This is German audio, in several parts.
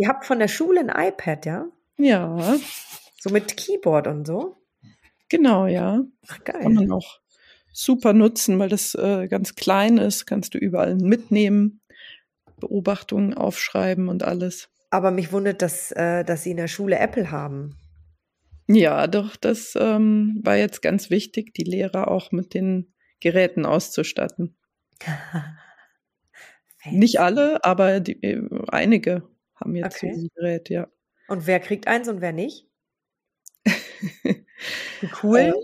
Ihr habt von der Schule ein iPad, ja? Ja. So mit Keyboard und so? Genau, ja. Ach, geil. Kann man auch super nutzen, weil das äh, ganz klein ist, kannst du überall mitnehmen, Beobachtungen aufschreiben und alles. Aber mich wundert, dass, äh, dass Sie in der Schule Apple haben. Ja, doch, das ähm, war jetzt ganz wichtig, die Lehrer auch mit den Geräten auszustatten. Nicht alle, aber die, äh, einige haben jetzt Okay. so ein Gerät, ja. Und wer kriegt eins und wer nicht? Die coolen,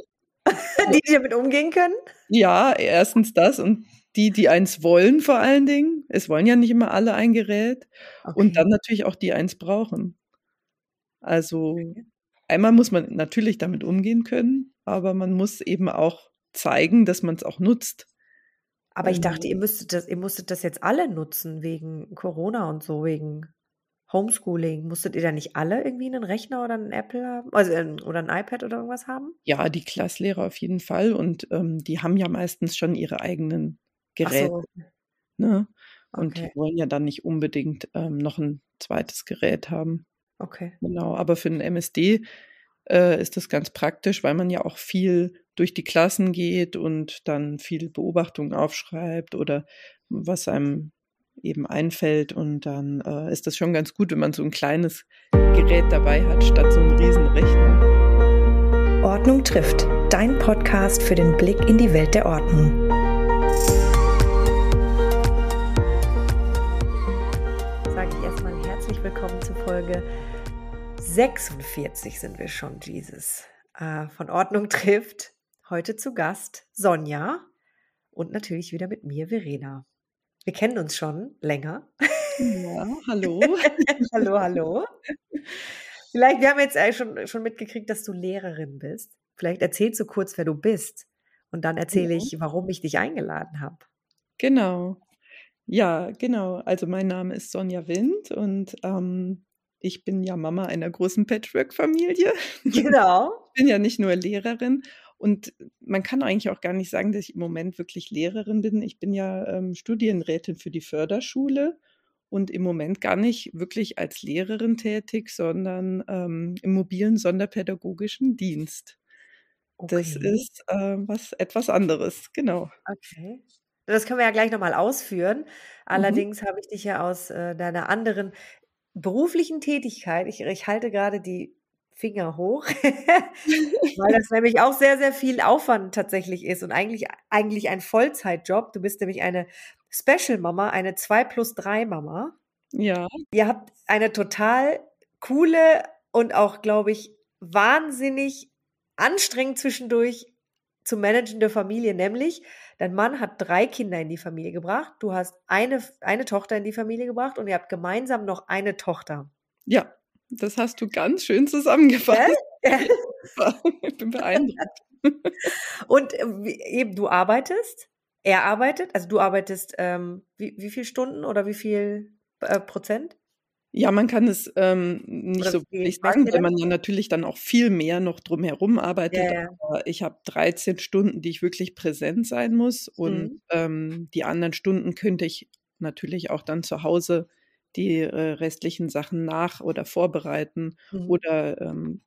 die, die damit umgehen können? Ja, erstens das und die, die eins wollen vor allen Dingen. Es wollen ja nicht immer alle ein Gerät. Und dann natürlich auch die eins brauchen. Also einmal muss man natürlich damit umgehen können, aber man muss eben auch zeigen, dass man es auch nutzt. Aber ich Ähm, dachte, ihr müsstet das, ihr musstet das jetzt alle nutzen wegen Corona und so, wegen Homeschooling. Musstet ihr da nicht alle irgendwie einen Rechner oder einen Apple haben? Also, ein- oder ein iPad oder irgendwas haben? Ja, die Klasslehrer auf jeden Fall und ähm, die haben ja meistens schon ihre eigenen Geräte. so, Ne? Und okay, die wollen ja dann nicht unbedingt ähm, noch ein zweites Gerät haben. okay. Genau, aber für den MSD äh, ist das ganz praktisch, weil man ja auch viel durch die Klassen geht und dann viel Beobachtungen aufschreibt oder was einem eben einfällt. Und dann äh, ist das schon ganz gut, wenn man so ein kleines Gerät dabei hat, statt so einen riesen Rechner. Ordnung trifft. Dein Podcast für den Blick in die Welt der Ordnung. Sage ich erstmal herzlich willkommen zu Folge 46 sind wir schon, Jesus. Äh, von Ordnung trifft. Heute zu Gast Sonja und natürlich wieder mit mir, Verena. Wir kennen uns schon länger. Ja, hallo. hallo, hallo. Vielleicht, wir haben jetzt eigentlich schon, schon mitgekriegt, dass du Lehrerin bist. Vielleicht erzählst du kurz, wer du bist. Und dann erzähle Ja. ich, warum ich dich eingeladen habe. Genau. Ja, genau. Also mein Name ist Sonja Wind und ähm, ich bin ja Mama einer großen Patchwork-Familie. Genau. Ich bin ja nicht nur Lehrerin und man kann eigentlich auch gar nicht sagen, dass ich im Moment wirklich Lehrerin bin. Ich bin ja ähm, Studienrätin für die Förderschule und im Moment gar nicht wirklich als Lehrerin tätig, sondern ähm, im mobilen sonderpädagogischen Dienst. Das Okay. ist äh, was etwas anderes, genau. Okay. Das können wir ja gleich nochmal ausführen. Mhm. Allerdings habe ich dich ja aus äh, deiner anderen beruflichen Tätigkeit, ich, ich halte gerade die Finger hoch, weil das nämlich auch sehr, sehr viel Aufwand tatsächlich ist und eigentlich, eigentlich ein Vollzeitjob. Du bist nämlich eine Special Mama, eine 2 plus 3 Mama. Ja, Ihr habt eine total coole und auch, glaube ich, wahnsinnig anstrengend zwischendurch zu managende Familie, nämlich dein Mann hat drei Kinder in die Familie gebracht, du hast eine, eine Tochter in die Familie gebracht und ihr habt gemeinsam noch eine Tochter. ja, das hast du ganz schön zusammengefasst. Ja? Ich bin beeindruckt. Und äh, eben, du arbeitest, er arbeitet, also du arbeitest ähm, wie, wie viel Stunden oder wie viel äh, Prozent? Ja, man kann es ähm, nicht Oder so wirklich sagen, weil man ja natürlich dann auch viel mehr noch drumherum arbeitet. Ja, ja. Aber ich habe 13 Stunden, die ich wirklich präsent sein muss. Und Mhm. ähm, die anderen Stunden könnte ich natürlich auch dann zu Hause die äh, restlichen Sachen nach- oder vorbereiten Mhm. oder ähm,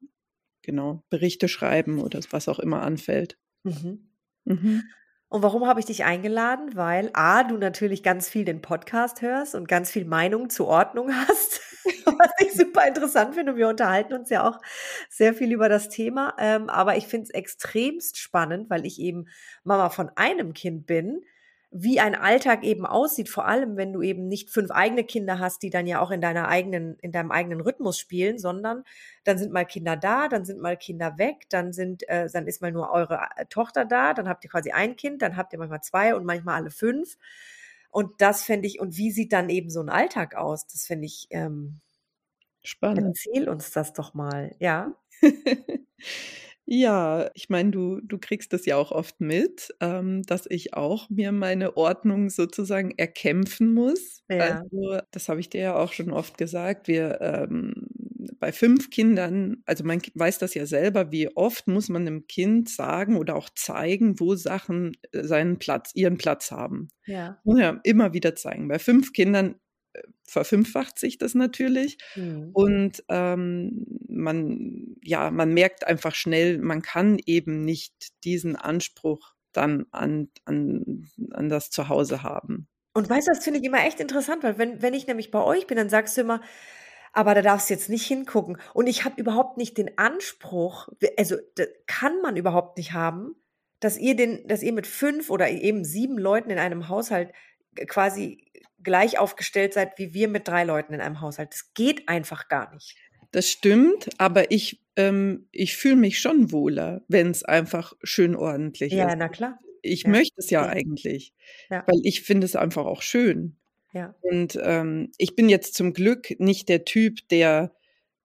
genau Berichte schreiben oder was auch immer anfällt. Mhm. Mhm. Und warum habe ich dich eingeladen? Weil A, du natürlich ganz viel den Podcast hörst und ganz viel Meinung zur Ordnung hast, was ich super interessant finde. Und wir unterhalten uns ja auch sehr viel über das Thema. Ähm, aber ich finde es extremst spannend, weil ich eben Mama von einem Kind bin, wie ein Alltag eben aussieht, vor allem wenn du eben nicht fünf eigene Kinder hast, die dann ja auch in deiner eigenen, in deinem eigenen Rhythmus spielen, sondern dann sind mal Kinder da, dann sind mal Kinder weg, dann sind, äh, dann ist mal nur eure äh, Tochter da, dann habt ihr quasi ein Kind, dann habt ihr manchmal zwei und manchmal alle fünf. Und das fände ich, und wie sieht dann eben so ein Alltag aus? Das finde ich, ähm, Spannend. erzähl uns das doch mal, ja. Ja, ich meine, du, du kriegst das ja auch oft mit, ähm, dass ich auch mir meine Ordnung sozusagen erkämpfen muss. Ja. Also, das habe ich dir ja auch schon oft gesagt. Wir ähm, bei fünf Kindern, also man weiß das ja selber, wie oft muss man einem Kind sagen oder auch zeigen, wo Sachen äh, seinen Platz, ihren Platz haben. Ja. Ja immer wieder zeigen. Bei fünf Kindern verfünffacht sich das natürlich. Mhm. Und ähm, man, ja, man merkt einfach schnell, man kann eben nicht diesen Anspruch dann an, an, an das Zuhause haben. Und weißt du, das finde ich immer echt interessant, weil wenn, wenn ich nämlich bei euch bin, dann sagst du immer, aber da darfst du jetzt nicht hingucken. Und ich habe überhaupt nicht den Anspruch, also kann man überhaupt nicht haben, dass ihr den, dass ihr mit fünf oder eben sieben Leuten in einem Haushalt quasi gleich aufgestellt seid wie wir mit drei Leuten in einem Haushalt. Das geht einfach gar nicht. Das stimmt, aber ich, ähm, ich fühle mich schon wohler, wenn es einfach schön ordentlich ja, ist. Ja, na klar. Ich ja. möchte es ja, ja. eigentlich, weil ich finde es einfach auch schön. Ja. Und ähm, ich bin jetzt zum Glück nicht der Typ, der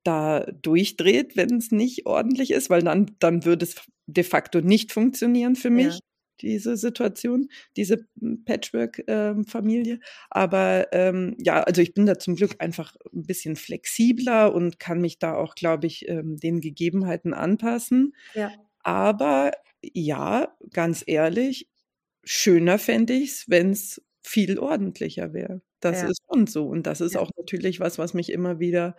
da durchdreht, wenn es nicht ordentlich ist, weil dann, dann würde es de facto nicht funktionieren für mich diese Situation, diese hm, Patchwork-Familie. Ähm, Aber ähm, ja, also ich bin da zum Glück einfach ein bisschen flexibler und kann mich da auch, glaube ich, ähm, den Gegebenheiten anpassen. Ja. Aber ja, ganz ehrlich, schöner fände ich es, wenn es viel ordentlicher wäre. Das ja. ist schon so. Und das ist ja. auch natürlich was, was mich immer wieder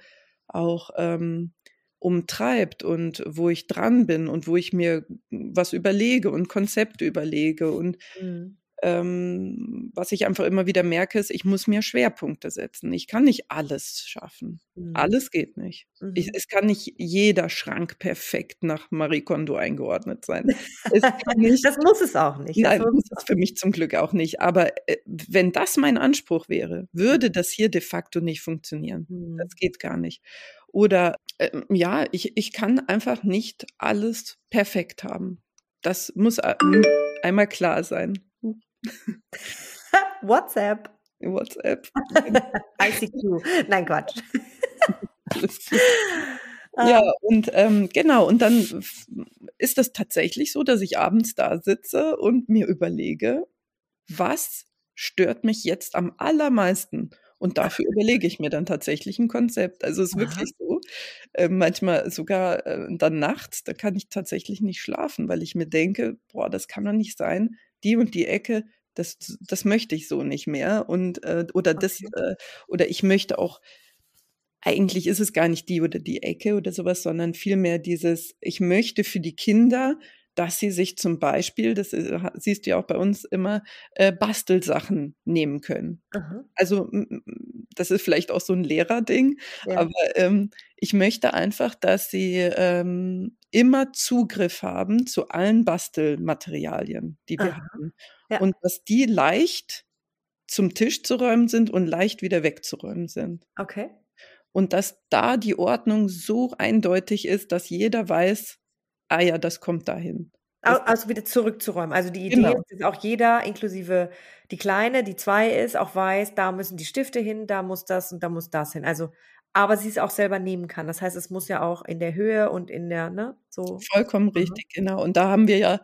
auch ähm, umtreibt und wo ich dran bin und wo ich mir was überlege und Konzepte überlege und mhm. Ähm, was ich einfach immer wieder merke, ist, ich muss mir Schwerpunkte setzen. Ich kann nicht alles schaffen. Mhm. Alles geht nicht. Mhm. Ich, es kann nicht jeder Schrank perfekt nach Marie Kondo eingeordnet sein. Nicht, das muss es auch nicht. Nein, das muss es für mich zum Glück auch nicht. Aber äh, wenn das mein Anspruch wäre, würde das hier de facto nicht funktionieren. Das mhm. geht gar nicht. Oder äh, ja, ich, ich kann einfach nicht alles perfekt haben. Das muss einmal klar sein. WhatsApp. WhatsApp. ICQ. Nein, Quatsch. ja, und ähm, genau, und dann ist das tatsächlich so, dass ich abends da sitze und mir überlege, was stört mich jetzt am allermeisten? Und dafür überlege ich mir dann tatsächlich ein Konzept. Also es ist Aha. wirklich so, äh, manchmal sogar äh, dann nachts, da kann ich tatsächlich nicht schlafen, weil ich mir denke, boah, das kann doch nicht sein. Die und die Ecke, das, das möchte ich so nicht mehr. Und äh, oder okay. das, äh, oder ich möchte auch, eigentlich ist es gar nicht die oder die Ecke oder sowas, sondern vielmehr dieses, ich möchte für die Kinder dass sie sich zum Beispiel, das äh, siehst du ja auch bei uns immer, äh, Bastelsachen nehmen können. Aha. Also das ist vielleicht auch so ein Lehrerding, ja. aber ähm, ich möchte einfach, dass sie ähm, immer Zugriff haben zu allen Bastelmaterialien, die wir Aha. haben. Ja. Und dass die leicht zum Tisch zu räumen sind und leicht wieder wegzuräumen sind. Okay. Und dass da die Ordnung so eindeutig ist, dass jeder weiß, ah ja, das kommt dahin. Also wieder zurückzuräumen. Also die Idee genau. ist, dass auch jeder, inklusive die Kleine, die zwei ist, auch weiß, da müssen die Stifte hin, da muss das und da muss das hin. Also, aber sie es auch selber nehmen kann. Das heißt, es muss ja auch in der Höhe und in der, ne, so. Vollkommen mhm. richtig, genau. Und da haben wir ja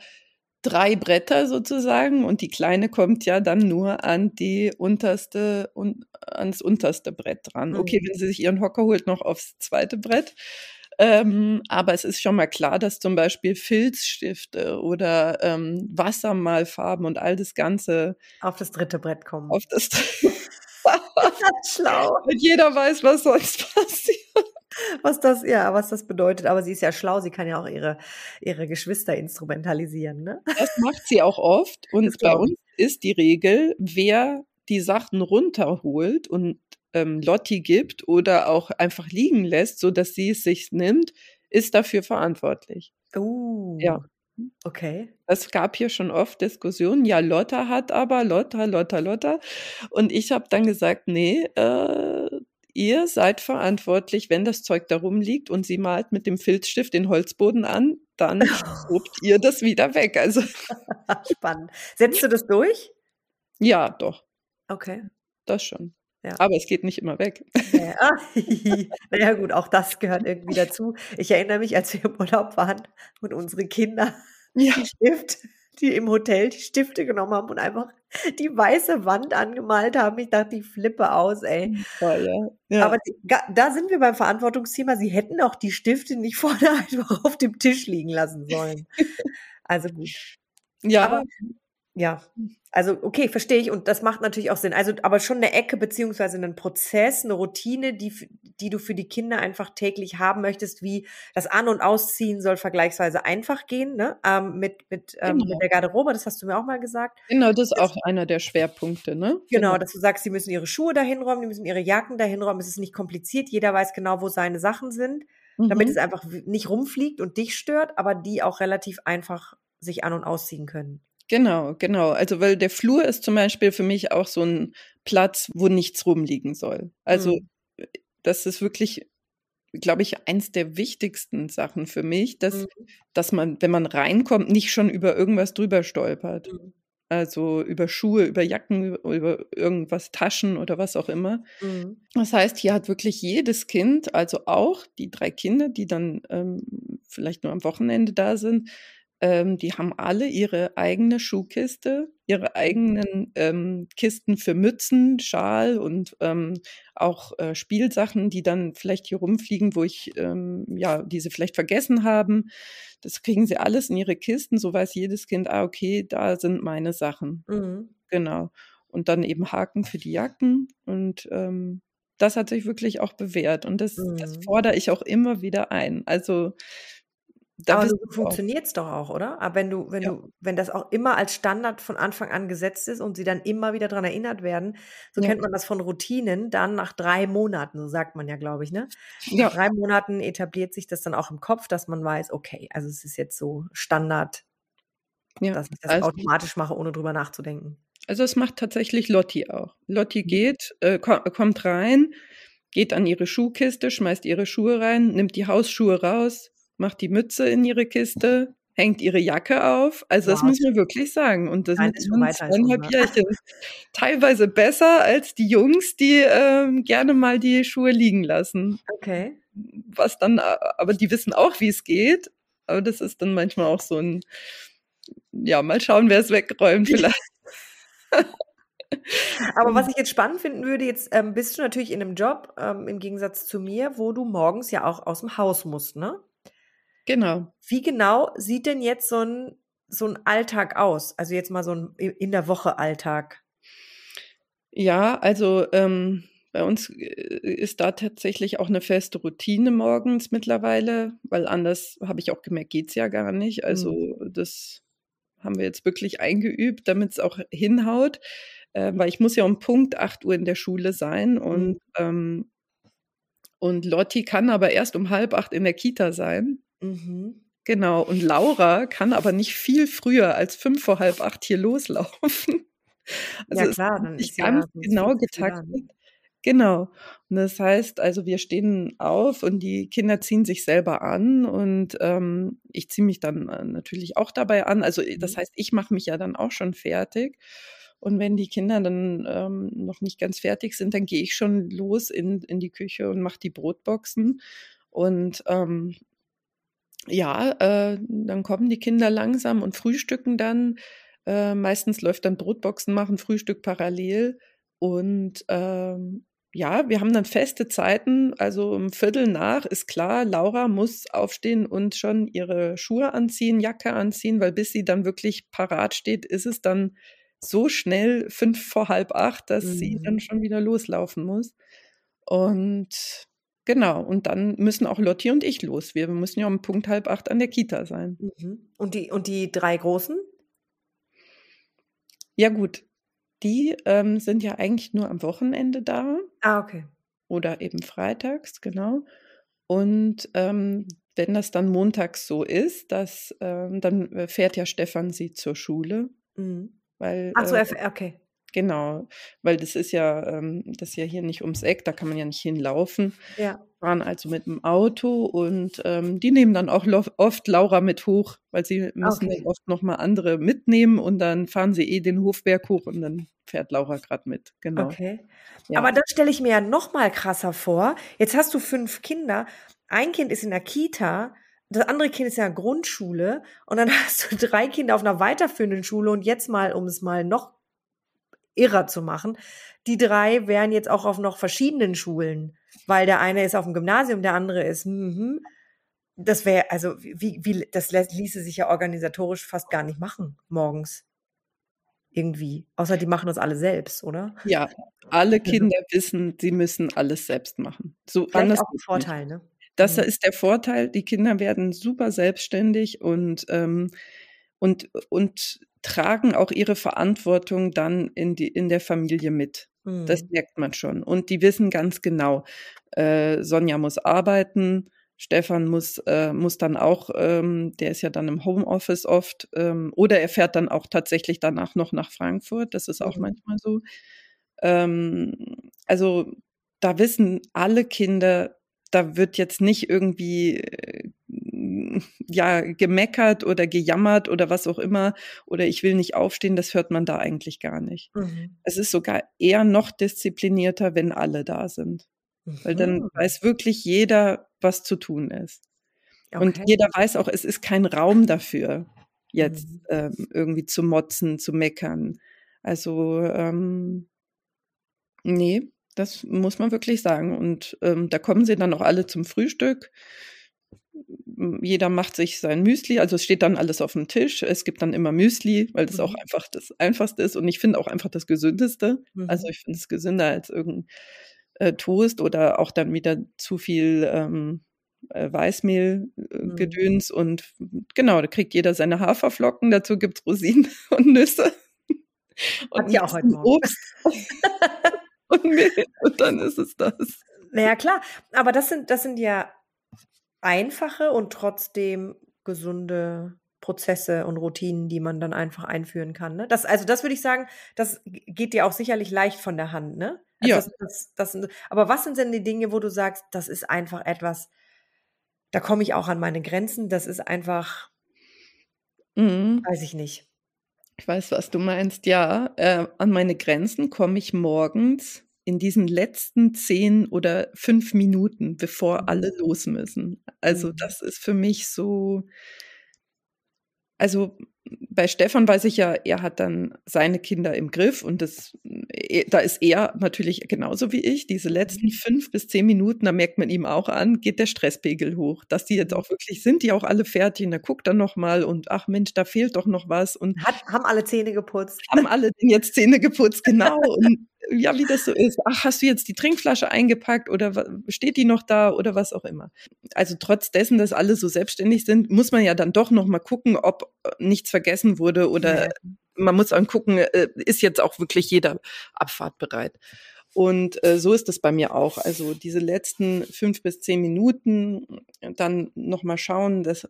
drei Bretter sozusagen und die Kleine kommt ja dann nur an die unterste und ans unterste Brett dran. Okay, mhm. wenn sie sich ihren Hocker holt, noch aufs zweite Brett. Ähm, aber es ist schon mal klar, dass zum Beispiel Filzstifte oder ähm, Wassermalfarben und all das Ganze auf das dritte Brett kommen. Auf das Schlau. Und jeder weiß, was sonst passiert. Was das, ja, was das bedeutet. Aber sie ist ja schlau, sie kann ja auch ihre, ihre Geschwister instrumentalisieren, ne? Das macht sie auch oft. Und bei uns ist die Regel, wer die Sachen runterholt und ähm, Lotti gibt oder auch einfach liegen lässt, so dass sie es sich nimmt, ist dafür verantwortlich. Uh, ja. Okay. Es gab hier schon oft Diskussionen. Ja, Lotta hat aber, Lotta, Lotta, Lotta. Und ich habe dann gesagt, nee, äh, ihr seid verantwortlich, wenn das Zeug da rumliegt und sie malt mit dem Filzstift den Holzboden an, dann schobt ihr das wieder weg. Also Spannend. Setzt du das durch? Ja, doch. Okay. Das schon. Ja. Aber es geht nicht immer weg. Ja. naja, gut, auch das gehört irgendwie dazu. Ich erinnere mich, als wir im Urlaub waren und unsere Kinder ja. die Stift, die im Hotel die Stifte genommen haben und einfach die weiße Wand angemalt haben. Ich dachte, die flippe aus, ey. Ja, ja. Aber da sind wir beim Verantwortungsthema. Sie hätten auch die Stifte nicht vorne einfach auf dem Tisch liegen lassen sollen. Also gut. Ja, Aber, Ja, also okay, verstehe ich und das macht natürlich auch Sinn. Also aber schon eine Ecke beziehungsweise einen Prozess, eine Routine, die, die du für die Kinder einfach täglich haben möchtest, wie das An- und Ausziehen soll vergleichsweise einfach gehen, ne? Ähm, mit, mit, ähm, Genau. mit der Garderobe, das hast du mir auch mal gesagt. Genau, das ist auch einer der Schwerpunkte, ne? Genau, dass du sagst, sie müssen ihre Schuhe dahin räumen, die müssen ihre Jacken dahin räumen. Es ist nicht kompliziert, jeder weiß genau, wo seine Sachen sind, damit Mhm. es einfach nicht rumfliegt und dich stört, aber die auch relativ einfach sich an- und ausziehen können. Genau, genau. Also, weil der Flur ist zum Beispiel für mich auch so ein Platz, wo nichts rumliegen soll. Also, Mhm. äh, das ist wirklich, glaube ich, eins der wichtigsten Sachen für mich, dass Mhm. dass man, wenn man reinkommt, nicht schon über irgendwas drüber stolpert. Mhm. Also, über Schuhe, über Jacken, über irgendwas, Taschen oder was auch immer. Mhm. Das heißt, hier hat wirklich jedes Kind, also auch die 3 Kinder, die dann, ähm, vielleicht nur am Wochenende da sind, ähm, die haben alle ihre eigene Schuhkiste, ihre eigenen, ähm, Kisten für Mützen, Schal und, ähm, auch, äh, Spielsachen, die dann vielleicht hier rumfliegen, wo ich, ähm ja, die sie vielleicht vergessen haben. Das kriegen sie alles in ihre Kisten, so weiß jedes Kind: „Ah, okay, da sind meine Sachen.“ Mhm. Genau. Und dann eben Haken für die Jacken und, ähm, das hat sich wirklich auch bewährt und das das Mhm. fordere ich auch immer wieder ein. Also, Aber so sie auch funktioniert's doch auch, oder? Aber wenn du wenn Ja. du wenn das auch immer als Standard von Anfang an gesetzt ist und sie dann immer wieder dran erinnert werden, so Ja. kennt man das von Routinen, dann nach 3 Monaten, so sagt man ja, glaube ich, ne? Nach Ja. 3 Monaten etabliert sich das dann auch im Kopf, dass man weiß, okay, also es ist jetzt so Standard, dass ich das also automatisch mache, ohne drüber nachzudenken. Also, das macht tatsächlich Lotti auch. Lotti Mhm. geht, äh, ko kommt rein, geht an ihre Schuhkiste, schmeißt ihre Schuhe rein, nimmt die Hausschuhe raus, macht die Mütze in ihre Kiste, hängt ihre Jacke auf. Also, das Wow. muss man wirklich sagen. Und das mit ist schon ihren weiter als 2,5 unser. Jährchen. Teilweise besser als die Jungs, die, ähm, gerne mal die Schuhe liegen lassen. Okay. Was dann a aber die wissen auch, wie's geht, aber das ist dann manchmal auch so 'n ja, mal schauen, wer's wegräumt vielleicht. Aber was ich jetzt spannend finden würde, jetzt, ähm, bist du natürlich in 'nem Job, ähm, im Gegensatz zu mir, wo du morgens ja auch aus'm Haus musst, ne? Genau. Wie genau sieht denn jetzt so 'n so 'n Alltag aus? Also, jetzt mal so 'n i in der Woche Alltag. Ja, also, ähm, bei uns, äh, ist da tatsächlich auch 'ne feste Routine morgens mittlerweile, weil anders, habe ich auch gemerkt, geht's ja gar nicht. Also, Mhm. das haben wir jetzt wirklich eingeübt, damit's auch hinhaut, äh, weil ich muss ja um Punkt 8:00 in der Schule sein Mhm. und, ähm und Lotti kann aber erst um 7:30 in der Kita sein. Mhm. Genau, und Laura kann aber nicht viel früher als 7:45 hier loslaufen. Also, Ja klar, dann ist ja ganz sonst genau da, ne? getaktet. Genau. Und das heißt, also, wir stehen auf und die Kinder ziehen sich selber an und, ähm, ich ziehe mich dann, äh, natürlich auch dabei an. Also, äh, das Mhm. heißt, ich mache mich ja dann auch schon fertig. Und wenn die Kinder dann, ähm, noch nicht ganz fertig sind, dann gehe ich schon los in in die Küche und mache die Brotboxen. Und, ähm, ja, äh, dann kommen die Kinder langsam und frühstücken dann. Äh, meistens läuft dann Brotboxen machen, Frühstück parallel. Und, ähm, ja, wir haben dann feste Zeiten. Also, um 7:15 ist klar, Laura muss aufstehen und schon ihre Schuhe anziehen, Jacke anziehen, weil bis sie dann wirklich parat steht, ist es dann so schnell 7:45, dass sie dann Mhm. schon wieder loslaufen muss. Und genau, und dann müssen auch Lotti und ich los. Wir müssen ja um Punkt 7:30 an der Kita sein. Mhm. Und die und die 3 Großen? Ja gut, die, ähm, sind ja eigentlich nur am Wochenende da. Ah, okay. Oder eben freitags, genau. Und, ähm, wenn das dann montags so ist, dass, ähm dann, äh, fährt ja Stefan sie zur Schule, Mhm. weil, Ach so, äh okay. Genau, weil das ist ja, ähm das ist ja hier nicht ums Eck, da kann man ja nicht hinlaufen. Ja. Fahren also mit'm Auto und, ähm, die nehmen dann auch oft Laura mit hoch, weil sie müssen Okay. dann oft noch mal andere mitnehmen und dann fahren sie eh den Hofberg hoch und dann fährt Laura grad mit, genau. Okay. Ja. Aber das stelle ich mir ja noch mal krasser vor. Jetzt hast du 5 Kinder. Ein Kind ist in der Kita, das andere Kind ist in der Grundschule und dann hast du 3 Kinder auf 'ner weiterführenden Schule und jetzt mal, um es mal noch irrer zu machen, die 3 wären jetzt auch auf noch verschiedenen Schulen, weil der eine ist auf'm Gymnasium, der andere ist mhm. Das wäre also wie wie das ließe sich ja organisatorisch fast gar nicht machen morgens. irgendwie. Außer die machen das alle selbst, oder? Ja, alle Kinder wissen, sie müssen alles selbst machen. So Vielleicht anders auch ein. Vorteil, ne? Das Mhm. ist der Vorteil. Die Kinder werden super selbstständig und, ähm, und, und tragen auch ihre Verantwortung dann in, die, in der Familie mit. Das Mhm. merkt man schon. Und die wissen ganz genau, äh, Sonja muss arbeiten, Stefan muss, äh, muss dann auch, ähm, der ist ja dann im Homeoffice oft, ähm, oder er fährt dann auch tatsächlich danach noch nach Frankfurt. Das ist auch Mhm. manchmal so. Ähm, also da wissen alle Kinder, da wird jetzt nicht irgendwie äh, ja gemeckert oder gejammert oder was auch immer oder ich will nicht aufstehen, das hört man da eigentlich gar nicht. Mhm. Es ist sogar eher noch disziplinierter, wenn alle da sind, weil dann Mhm. weiß wirklich jeder, was zu tun ist. Und Okay. jeder weiß auch, es ist kein Raum dafür, jetzt Mhm. ähm, irgendwie zu motzen, zu meckern. Also ähm, nee, das muss man wirklich sagen. Und ähm, da kommen sie dann auch alle zum Frühstück. Jeder macht sich sein Müsli, also es steht dann alles auf dem Tisch. Es gibt dann immer Müsli, weil das auch Mhm. einfach das Einfachste ist und ich finde auch einfach das Gesündeste. Also Mhm. ich finde es gesünder als irgendein äh, Toast oder auch dann wieder zu viel ähm, äh, Weißmehl äh, Mhm. Und genau, da kriegt jeder seine Haferflocken, dazu gibt's Rosinen und Nüsse und Hat ja auch heute Morgen. Obst und Mehl und dann ist es das. Na ja, klar. Aber das sind, das sind ja einfache und trotzdem gesunde Prozesse und Routinen, die man dann einfach einführen kann. Ne? Das, also das würde ich sagen, das geht dir auch sicherlich leicht von der Hand. Ne? Also Ja. das, das, das, aber was sind denn die Dinge, wo du sagst, das ist einfach etwas, da komme ich auch an meine Grenzen, das ist einfach, Mhm. weiß ich nicht. Ich weiß, was du meinst. Ja, äh, an meine Grenzen komme ich morgens in diesen letzten zehn oder fünf Minuten, bevor Mhm. alle los müssen. Also Mhm. das ist für mich so, also bei Stefan weiß ich ja, er hat dann seine Kinder im Griff und das, eh, da ist er natürlich genauso wie ich. Diese letzten Mhm. fünf bis zehn Minuten, da merkt man ihm auch an, geht der Stresspegel hoch, dass die jetzt auch wirklich sind, die auch alle fertig. Und er guckt dann noch mal und ach Mensch, da fehlt doch noch was und Hat, haben alle Zähne geputzt. haben alle denn jetzt Zähne geputzt, genau. Und ja, wie das so ist. Ach, hast du jetzt die Trinkflasche eingepackt oder steht die noch da oder was auch immer. Also trotz dessen, dass alle so selbstständig sind, muss man ja dann doch noch mal gucken, ob äh, nichts vergessen wurde oder Ja. man muss dann gucken, äh, ist jetzt auch wirklich jeder abfahrtbereit. Und äh, so ist es bei mir auch. Also diese letzten fünf bis zehn Minuten dann noch mal schauen, dass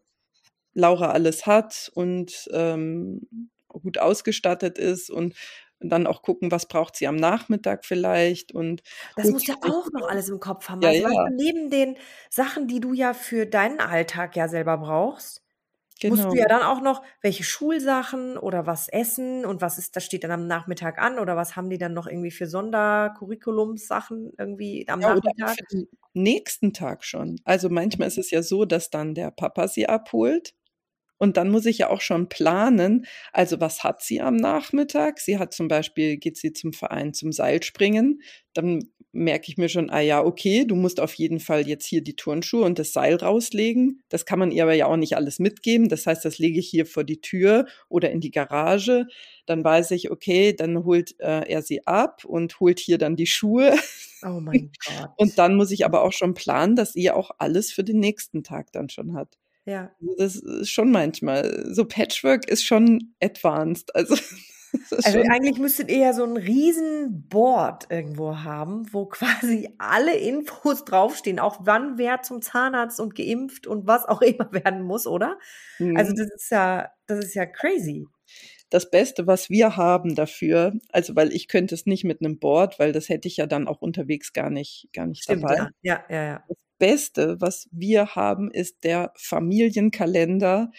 Laura alles hat und ähm, gut ausgestattet ist und dann auch gucken, was braucht sie am Nachmittag vielleicht und Das musst du sich auch noch alles im Kopf haben. Ja, Also, ja. neben den Sachen, die du ja für deinen Alltag ja selber brauchst, musst genau. du ja dann auch noch welche Schulsachen oder was essen und was ist, das steht dann am Nachmittag an oder was haben die dann noch irgendwie für Sondercurriculumssachen irgendwie am Ja, oder Nachmittag? für den nächsten Tag schon. Also manchmal ist es ja so, dass dann der Papa sie abholt und dann muss ich ja auch schon planen. Also was hat sie am Nachmittag? Sie hat zum Beispiel, geht sie zum Verein zum Seilspringen. Dann merke ich mir schon, ah ja, okay, du musst auf jeden Fall jetzt hier die Turnschuhe und das Seil rauslegen. Das kann man ihr aber ja auch nicht alles mitgeben. Das heißt, das lege ich hier vor die Tür oder in die Garage. Dann weiß ich, okay, dann holt äh, er sie ab und holt hier dann die Schuhe. Oh mein Gott. Und dann muss ich aber auch schon planen, dass ihr auch alles für den nächsten Tag dann schon hat. Ja. Also Das ist schon manchmal, so Patchwork ist schon advanced. Also, Also eigentlich müsstet ihr ja so ein riesen Board irgendwo haben, wo quasi alle Infos draufstehen, auch wann wer zum Zahnarzt und geimpft und was auch immer werden muss, oder? Also Mhm. das ist ja, das ist ja crazy. das Beste, was wir haben dafür, also weil ich könnte es nicht mit einem Board, weil das hätte ich ja dann auch unterwegs gar nicht, gar nicht Stimmt, dabei. ja. Ja, ja, ja. Das Beste, was wir haben, ist der Familienkalender.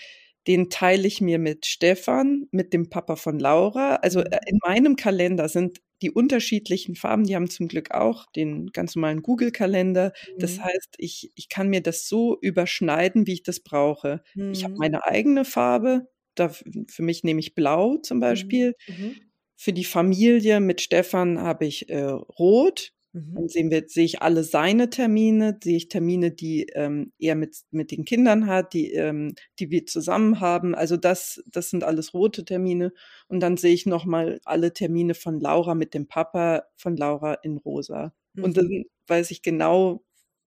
Den teile ich mir mit Stefan, mit dem Papa von Laura. Also Mhm. äh, in meinem Kalender sind die unterschiedlichen Farben. Die haben zum Glück auch den ganz normalen Google-Kalender. Das Mhm. heißt, ich, ich kann mir das so überschneiden, wie ich das brauche. Ich habe Mhm. meine eigene Farbe. Da, für mich nehme ich blau zum Mhm. Beispiel. Mhm. Für die Familie mit Stefan habe ich äh, rot. Mhm. Dann sehen wir, sehe ich alle seine Termine, sehe ich Termine, die ähm, er mit, mit den Kindern hat, die, ähm, die wir zusammen haben. Also das, das sind alles rote Termine. Und dann sehe ich nochmal alle Termine von Laura mit dem Papa von Laura in rosa. Mhm. Und dann weiß ich genau,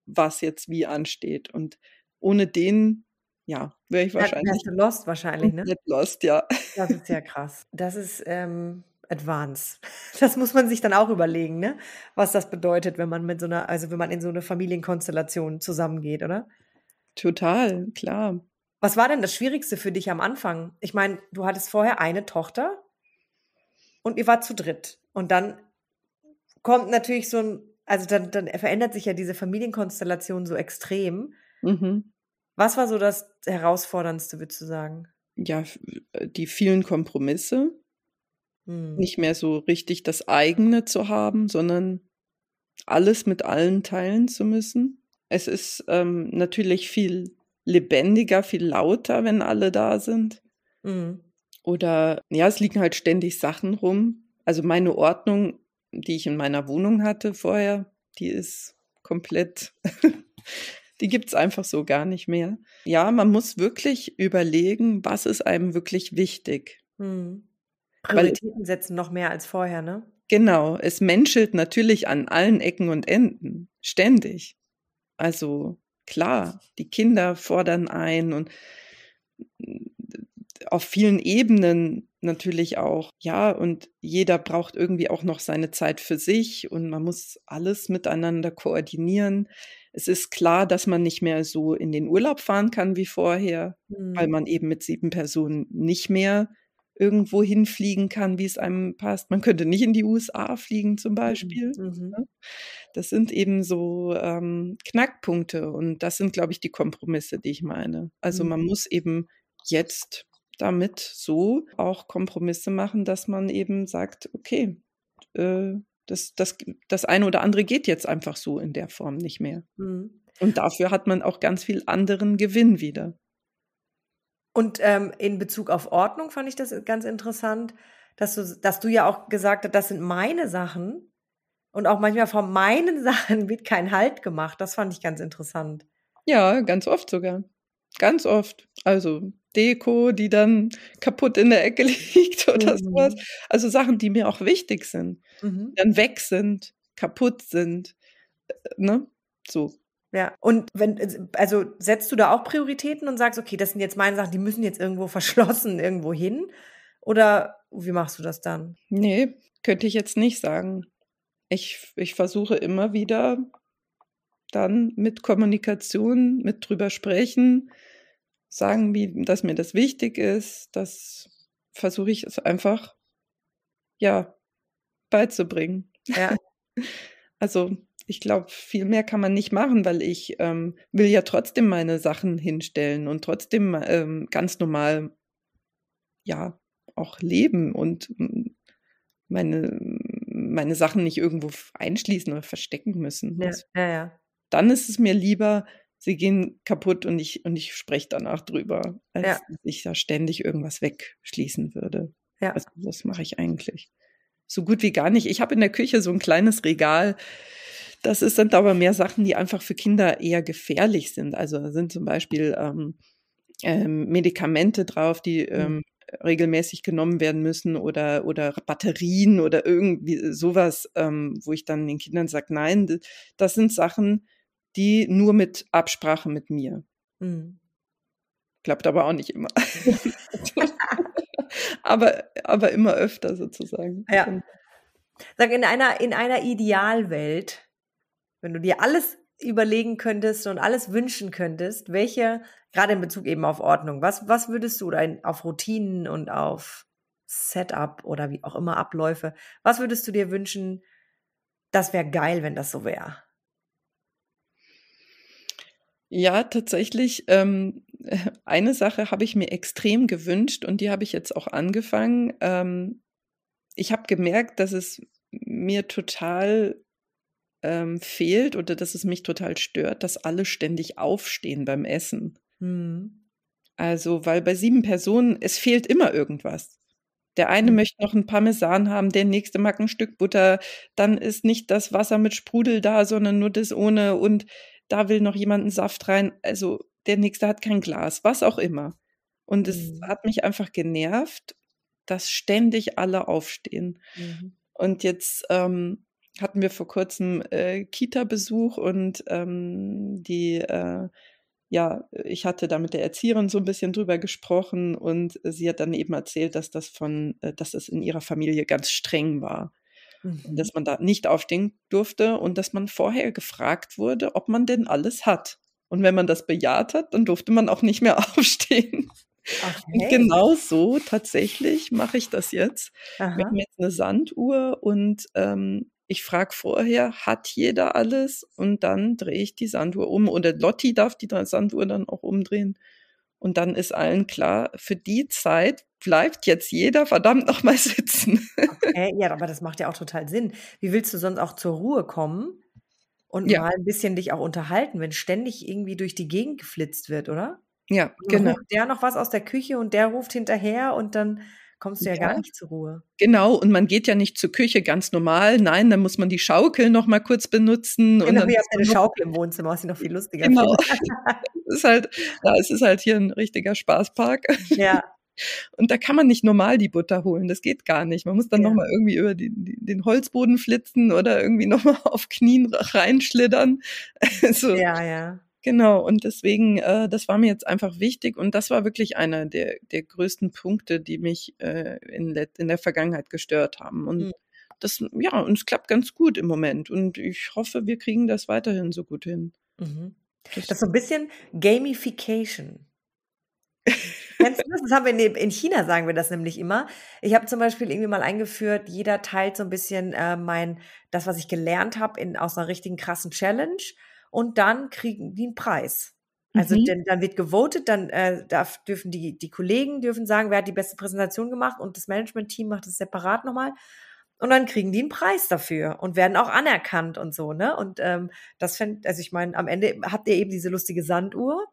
was jetzt wie ansteht. Und ohne den, ja, wäre ich wahrscheinlich. Wärst du lost wahrscheinlich, ne? Lost, ja. Das ist ja krass. Das ist, ähm, Advance. Das muss man sich dann auch überlegen, ne? Was das bedeutet, wenn man mit so einer, also wenn man in so eine Familienkonstellation zusammengeht, oder? Total, klar. Was war denn das Schwierigste für dich am Anfang? Ich meine, du hattest vorher eine Tochter und ihr wart zu dritt. Und dann kommt natürlich so ein, also dann, dann verändert sich ja diese Familienkonstellation so extrem. Mhm. Was war so das Herausforderndste, würdest du sagen? Ja, die vielen Kompromisse Mhm. Nicht mehr so richtig das eigene zu haben, sondern alles mit allen teilen zu müssen. Es ist ähm, natürlich viel lebendiger, viel lauter, wenn alle da sind. Mhm. Oder ja, es liegen halt ständig Sachen rum. Also meine Ordnung, die ich in meiner Wohnung hatte vorher, die ist komplett, die gibt's einfach so gar nicht mehr. Ja, man muss wirklich überlegen, was ist einem wirklich wichtig. Mhm. Prioritäten setzen noch mehr als vorher, ne? Genau, es menschelt natürlich an allen Ecken und Enden, ständig. Also klar, die Kinder fordern ein und auf vielen Ebenen natürlich auch, ja, und jeder braucht irgendwie auch noch seine Zeit für sich und man muss alles miteinander koordinieren. Es ist klar, dass man nicht mehr so in den Urlaub fahren kann wie vorher, mhm. weil man eben mit sieben Personen nicht mehr irgendwo hinfliegen kann, wie es einem passt. Man könnte nicht in die USA fliegen zum mhm, Beispiel. Mhm. Ne? Das sind eben so ähm, Knackpunkte und das sind, glaube ich, die Kompromisse, die ich meine. Also mhm. man muss eben jetzt damit so auch Kompromisse machen, dass man eben sagt, okay, äh, das, das, das eine oder andere geht jetzt einfach so in der Form nicht mehr. Mhm. Und dafür hat man auch ganz viel anderen Gewinn wieder. Und ähm, in Bezug auf Ordnung fand ich das ganz interessant, dass du, dass du ja auch gesagt hast, das sind meine Sachen. Und auch manchmal von meinen Sachen wird kein Halt gemacht. Das fand ich ganz interessant. Ja, ganz oft sogar. Ganz oft. Also Deko, die dann kaputt in der Ecke liegt oder mhm. sowas. Also Sachen, die mir auch wichtig sind, mhm. dann weg sind, kaputt sind. Äh, ne? So. Ja, und wenn, also setzt du da auch Prioritäten und sagst, okay, das sind jetzt meine Sachen, die müssen jetzt irgendwo verschlossen irgendwo hin? Oder wie machst du das dann? Nee, könnte ich jetzt nicht sagen. Ich, ich versuche immer wieder dann mit Kommunikation, mit drüber sprechen, sagen, wie, dass mir das wichtig ist, das versuche ich es einfach, ja, beizubringen. Ja. also, ich glaube, viel mehr kann man nicht machen, weil ich ähm, will ja trotzdem meine Sachen hinstellen und trotzdem ähm, ganz normal, ja, auch leben und mm, meine, meine Sachen nicht irgendwo einschließen oder verstecken müssen. Ja, ja, ja. Dann ist es mir lieber, sie gehen kaputt und ich, und ich spreche danach drüber, als ja. ich da ständig irgendwas wegschließen würde. Ja. Also, das mache ich eigentlich. So gut wie gar nicht. Ich habe in der Küche so ein kleines Regal, das ist, sind aber mehr Sachen, die einfach für Kinder eher gefährlich sind. Also da sind zum Beispiel ähm, ähm, Medikamente drauf, die mhm. ähm, regelmäßig genommen werden müssen oder, oder Batterien oder irgendwie sowas, ähm, wo ich dann den Kindern sage, nein, das sind Sachen, die nur mit Absprache mit mir. Mhm. Klappt aber auch nicht immer. aber, aber immer öfter sozusagen. Ja. Sag, in einer, in einer Idealwelt, wenn du dir alles überlegen könntest und alles wünschen könntest, welche, gerade in Bezug eben auf Ordnung, was, was würdest du oder auf Routinen und auf Setup oder wie auch immer Abläufe, was würdest du dir wünschen, das wäre geil, wenn das so wäre? Ja, tatsächlich. Ähm, eine Sache habe ich mir extrem gewünscht und die habe ich jetzt auch angefangen. Ähm, ich habe gemerkt, dass es mir total ähm, fehlt oder dass es mich total stört, dass alle ständig aufstehen beim Essen. Mhm. Also, weil bei sieben Personen, es fehlt immer irgendwas. Der eine Mhm. möchte noch ein Parmesan haben, der nächste mag ein Stück Butter. Dann ist nicht das Wasser mit Sprudel da, sondern nur das ohne. Und da will noch jemand einen Saft rein. Also der nächste hat kein Glas, was auch immer. Und es Mhm. hat mich einfach genervt, dass ständig alle aufstehen. Mhm. Und jetzt ähm, hatten wir vor kurzem äh, Kita-Besuch und ähm, die, äh, ja, ich hatte da mit der Erzieherin so ein bisschen drüber gesprochen und sie hat dann eben erzählt, dass das von, äh, dass es in ihrer Familie ganz streng war. Mhm. dass man da nicht aufstehen durfte und dass man vorher gefragt wurde, ob man denn alles hat. Und wenn man das bejaht hat, dann durfte man auch nicht mehr aufstehen. Und Okay. genau so tatsächlich mache ich das jetzt. Wir Aha. haben jetzt eine Sanduhr und ähm, ich frage vorher, hat jeder alles? Und dann drehe ich die Sanduhr um. Oder Lotti darf die Sanduhr dann auch umdrehen. Und dann ist allen klar, für die Zeit bleibt jetzt jeder verdammt nochmal sitzen. Okay, ja, aber das macht ja auch total Sinn. Wie willst du sonst auch zur Ruhe kommen und Ja, mal ein bisschen dich auch unterhalten, wenn ständig irgendwie durch die Gegend geflitzt wird, oder? ja, Und genau. ruft der noch was aus der Küche und der ruft hinterher und dann kommst du ja gar Ja, nicht zur Ruhe. genau. Und man geht ja nicht zur Küche ganz normal. Nein, dann muss man die Schaukel noch mal kurz benutzen und Genau, dann muss habt ja man eine Schaukel im Wohnzimmer, was ich noch viel lustiger genau. ist halt, ja, es ist halt hier ein richtiger Spaßpark. Ja, Und da kann man nicht normal die Butter holen. Das geht gar nicht. Man muss dann ja. nochmal irgendwie über die, die, den Holzboden flitzen oder irgendwie nochmal auf Knien reinschlittern. Also, Ja, ja. Genau. Und deswegen, äh, das war mir jetzt einfach wichtig. Und das war wirklich einer der, der größten Punkte, die mich äh, in, in der Vergangenheit gestört haben. Und Mhm. das, ja, und es klappt ganz gut im Moment. Und ich hoffe, wir kriegen das weiterhin so gut hin. Mhm. Das ist so ein bisschen Gamification. Kennst du das? Das haben wir in, in China, sagen wir das nämlich immer. Ich habe zum Beispiel irgendwie mal eingeführt, jeder teilt so ein bisschen äh, mein, das, was ich gelernt habe, in, aus einer richtigen krassen Challenge und dann kriegen die einen Preis. Also mhm. denn, dann wird gewotet, dann äh, darf, dürfen die, die Kollegen dürfen sagen, wer hat die beste Präsentation gemacht und das Management-Team macht es separat nochmal. Und dann kriegen die einen Preis dafür und werden auch anerkannt und so, ne? Und ähm, das fände, also ich meine, am Ende habt ihr eben diese lustige Sanduhr.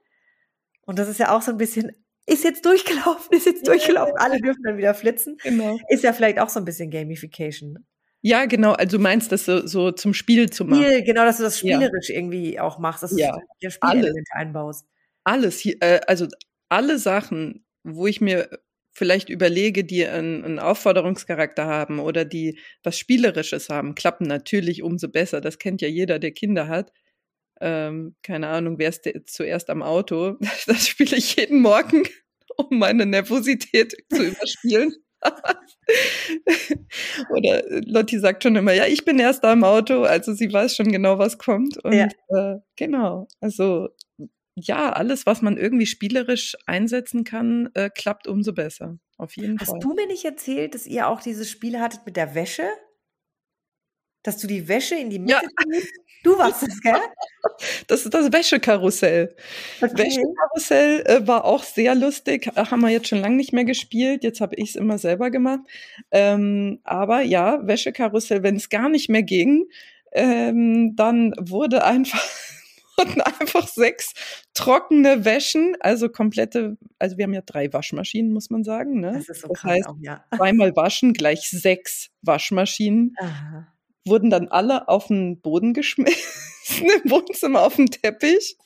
Und das ist ja auch so ein bisschen, ist jetzt durchgelaufen, ist jetzt durchgelaufen, alle dürfen dann wieder flitzen. genau. Ist ja vielleicht auch so ein bisschen Gamification. Ja, genau. Also du meinst das so, so zum Spiel zu machen. Spiel, genau, dass du das Ja, spielerisch irgendwie auch machst, dass du ja. ja Alles. Spielelemente einbaust. Alles hier, äh, also alle Sachen, wo ich mir vielleicht überlege, die einen, einen Aufforderungscharakter haben oder die was Spielerisches haben, klappen natürlich umso besser. Das kennt ja jeder, der Kinder hat. Ähm, keine Ahnung, wer ist zuerst am Auto? Das spiele ich jeden Morgen, um meine Nervosität zu überspielen. Oder äh, Lotti sagt schon immer, ja, ich bin erst am Auto, also sie weiß schon genau, was kommt. Ja. Und äh, genau, also ja, alles, was man irgendwie spielerisch einsetzen kann, äh, klappt umso besser. Auf jeden Hast Fall. du mir nicht erzählt, dass ihr auch dieses Spiel hattet mit der Wäsche? Dass du die Wäsche in die Ja, Mitte tust? Du warst es, gell? das ist das Wäschekarussell. Okay. Wäschekarussell äh, war auch sehr lustig. Äh, Haben wir jetzt schon lange nicht mehr gespielt. Jetzt habe ich es immer selber gemacht. Ähm, aber ja, Wäschekarussell, wenn es gar nicht mehr ging, ähm, dann wurde einfach wurden einfach sechs trockene Wäschen, also komplette, also wir haben ja drei Waschmaschinen, muss man sagen. Ne? Das ist so Das krass heißt, auch, ja. zweimal waschen gleich sechs Waschmaschinen Aha. Wurden dann alle auf den Boden geschmissen im Wohnzimmer auf den Teppich.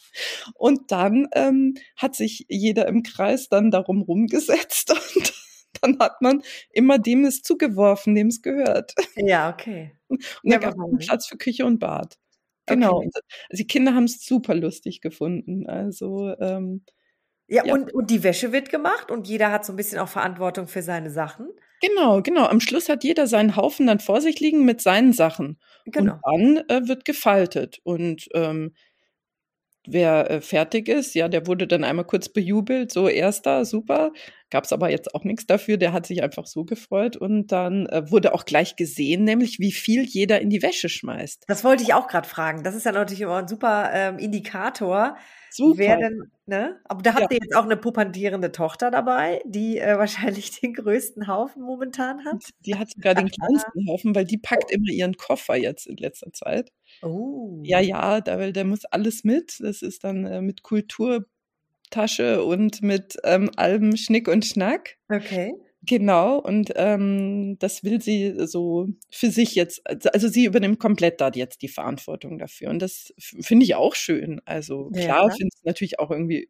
Und dann ähm, hat sich jeder im Kreis dann darum rumgesetzt und dann hat man immer dem es zugeworfen, dem es gehört. Ja, okay. Und Ja, dann gab es? Platz für Küche und Bad. Genau. Okay. Und die Kinder haben es super lustig gefunden. Also ähm, Ja, ja, und, und die Wäsche wird gemacht und jeder hat so ein bisschen auch Verantwortung für seine Sachen. genau, genau. Am Schluss hat jeder seinen Haufen dann vor sich liegen mit seinen Sachen. Und Genau. dann äh, wird gefaltet. Und ähm, wer äh, fertig ist, ja, der wurde dann einmal kurz bejubelt, so erster, super. Gab es aber jetzt auch nichts dafür, der hat sich einfach so gefreut. Und dann äh, wurde auch gleich gesehen, nämlich wie viel jeder in die Wäsche schmeißt. Das wollte ich auch gerade fragen. Das ist ja natürlich immer ein super ähm, Indikator, wer Super. denn, ne? Aber da Ja. habt ihr jetzt auch eine puppantierende Tochter dabei, die äh, wahrscheinlich den größten Haufen momentan hat. Die hat sogar den kleinsten Haufen, weil die packt immer ihren Koffer jetzt in letzter Zeit. Oh. Ja, ja, da, weil der muss alles mit. Das ist dann äh, mit Kulturtasche und mit ähm, allem Schnick und Schnack. Okay. Genau, und ähm, das will sie so für sich jetzt, also sie übernimmt komplett da jetzt die Verantwortung dafür. Und das finde ich auch schön. Also klar, ja. finde es natürlich auch irgendwie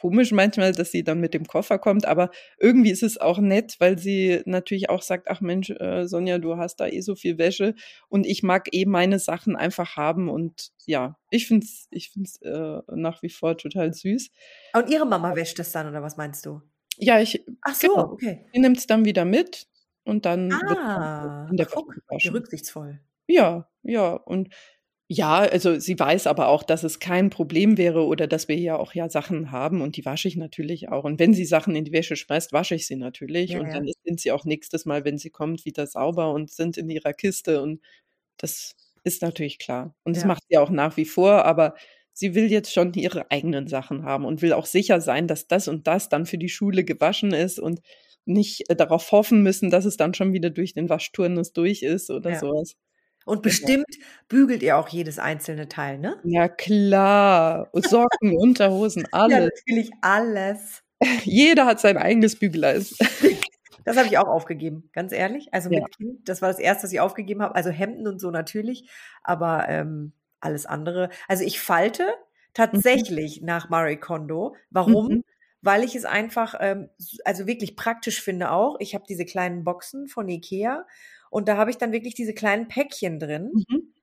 komisch manchmal, dass sie dann mit dem Koffer kommt, aber irgendwie ist es auch nett, weil sie natürlich auch sagt, ach Mensch, äh, Sonja, du hast da eh so viel Wäsche und ich mag eh meine Sachen einfach haben und ja, ich finde es ich find's, äh, nach wie vor total süß. Und ihre Mama wäscht es dann oder was meinst du? Ja, ich Ach so, genau, okay. Sie nimmt es dann wieder mit und dann ah, wird in der guck, rücksichtsvoll. Ja, ja und ja, also sie weiß aber auch, dass es kein Problem wäre oder dass wir ja auch ja Sachen haben und die wasche ich natürlich auch. Und wenn sie Sachen in die Wäsche schmeißt, wasche ich sie natürlich. Ja, und dann sind sie auch nächstes Mal, wenn sie kommt, wieder sauber und sind in ihrer Kiste. Und das ist natürlich klar. Und das ja. macht sie auch nach wie vor, aber sie will jetzt schon ihre eigenen Sachen haben und will auch sicher sein, dass das und das dann für die Schule gewaschen ist und nicht äh, darauf hoffen müssen, dass es dann schon wieder durch den Waschturnus durch ist oder sowas. Und bestimmt bügelt ihr auch jedes einzelne Teil, ne? Ja, klar. Socken, Unterhosen, alles. Ja, natürlich alles. Jeder hat sein eigenes Bügeleis. Das habe ich auch aufgegeben, ganz ehrlich. Also mit ja. Kind, das war das erste, was ich aufgegeben habe. Also Hemden und so natürlich, aber ähm, alles andere. Also ich falte mhm. tatsächlich mhm. nach Marie Kondo. Warum? Mhm. Weil ich es einfach, ähm, also wirklich praktisch finde auch. Ich habe diese kleinen Boxen von Ikea und da habe ich dann wirklich diese kleinen Päckchen drin, mhm.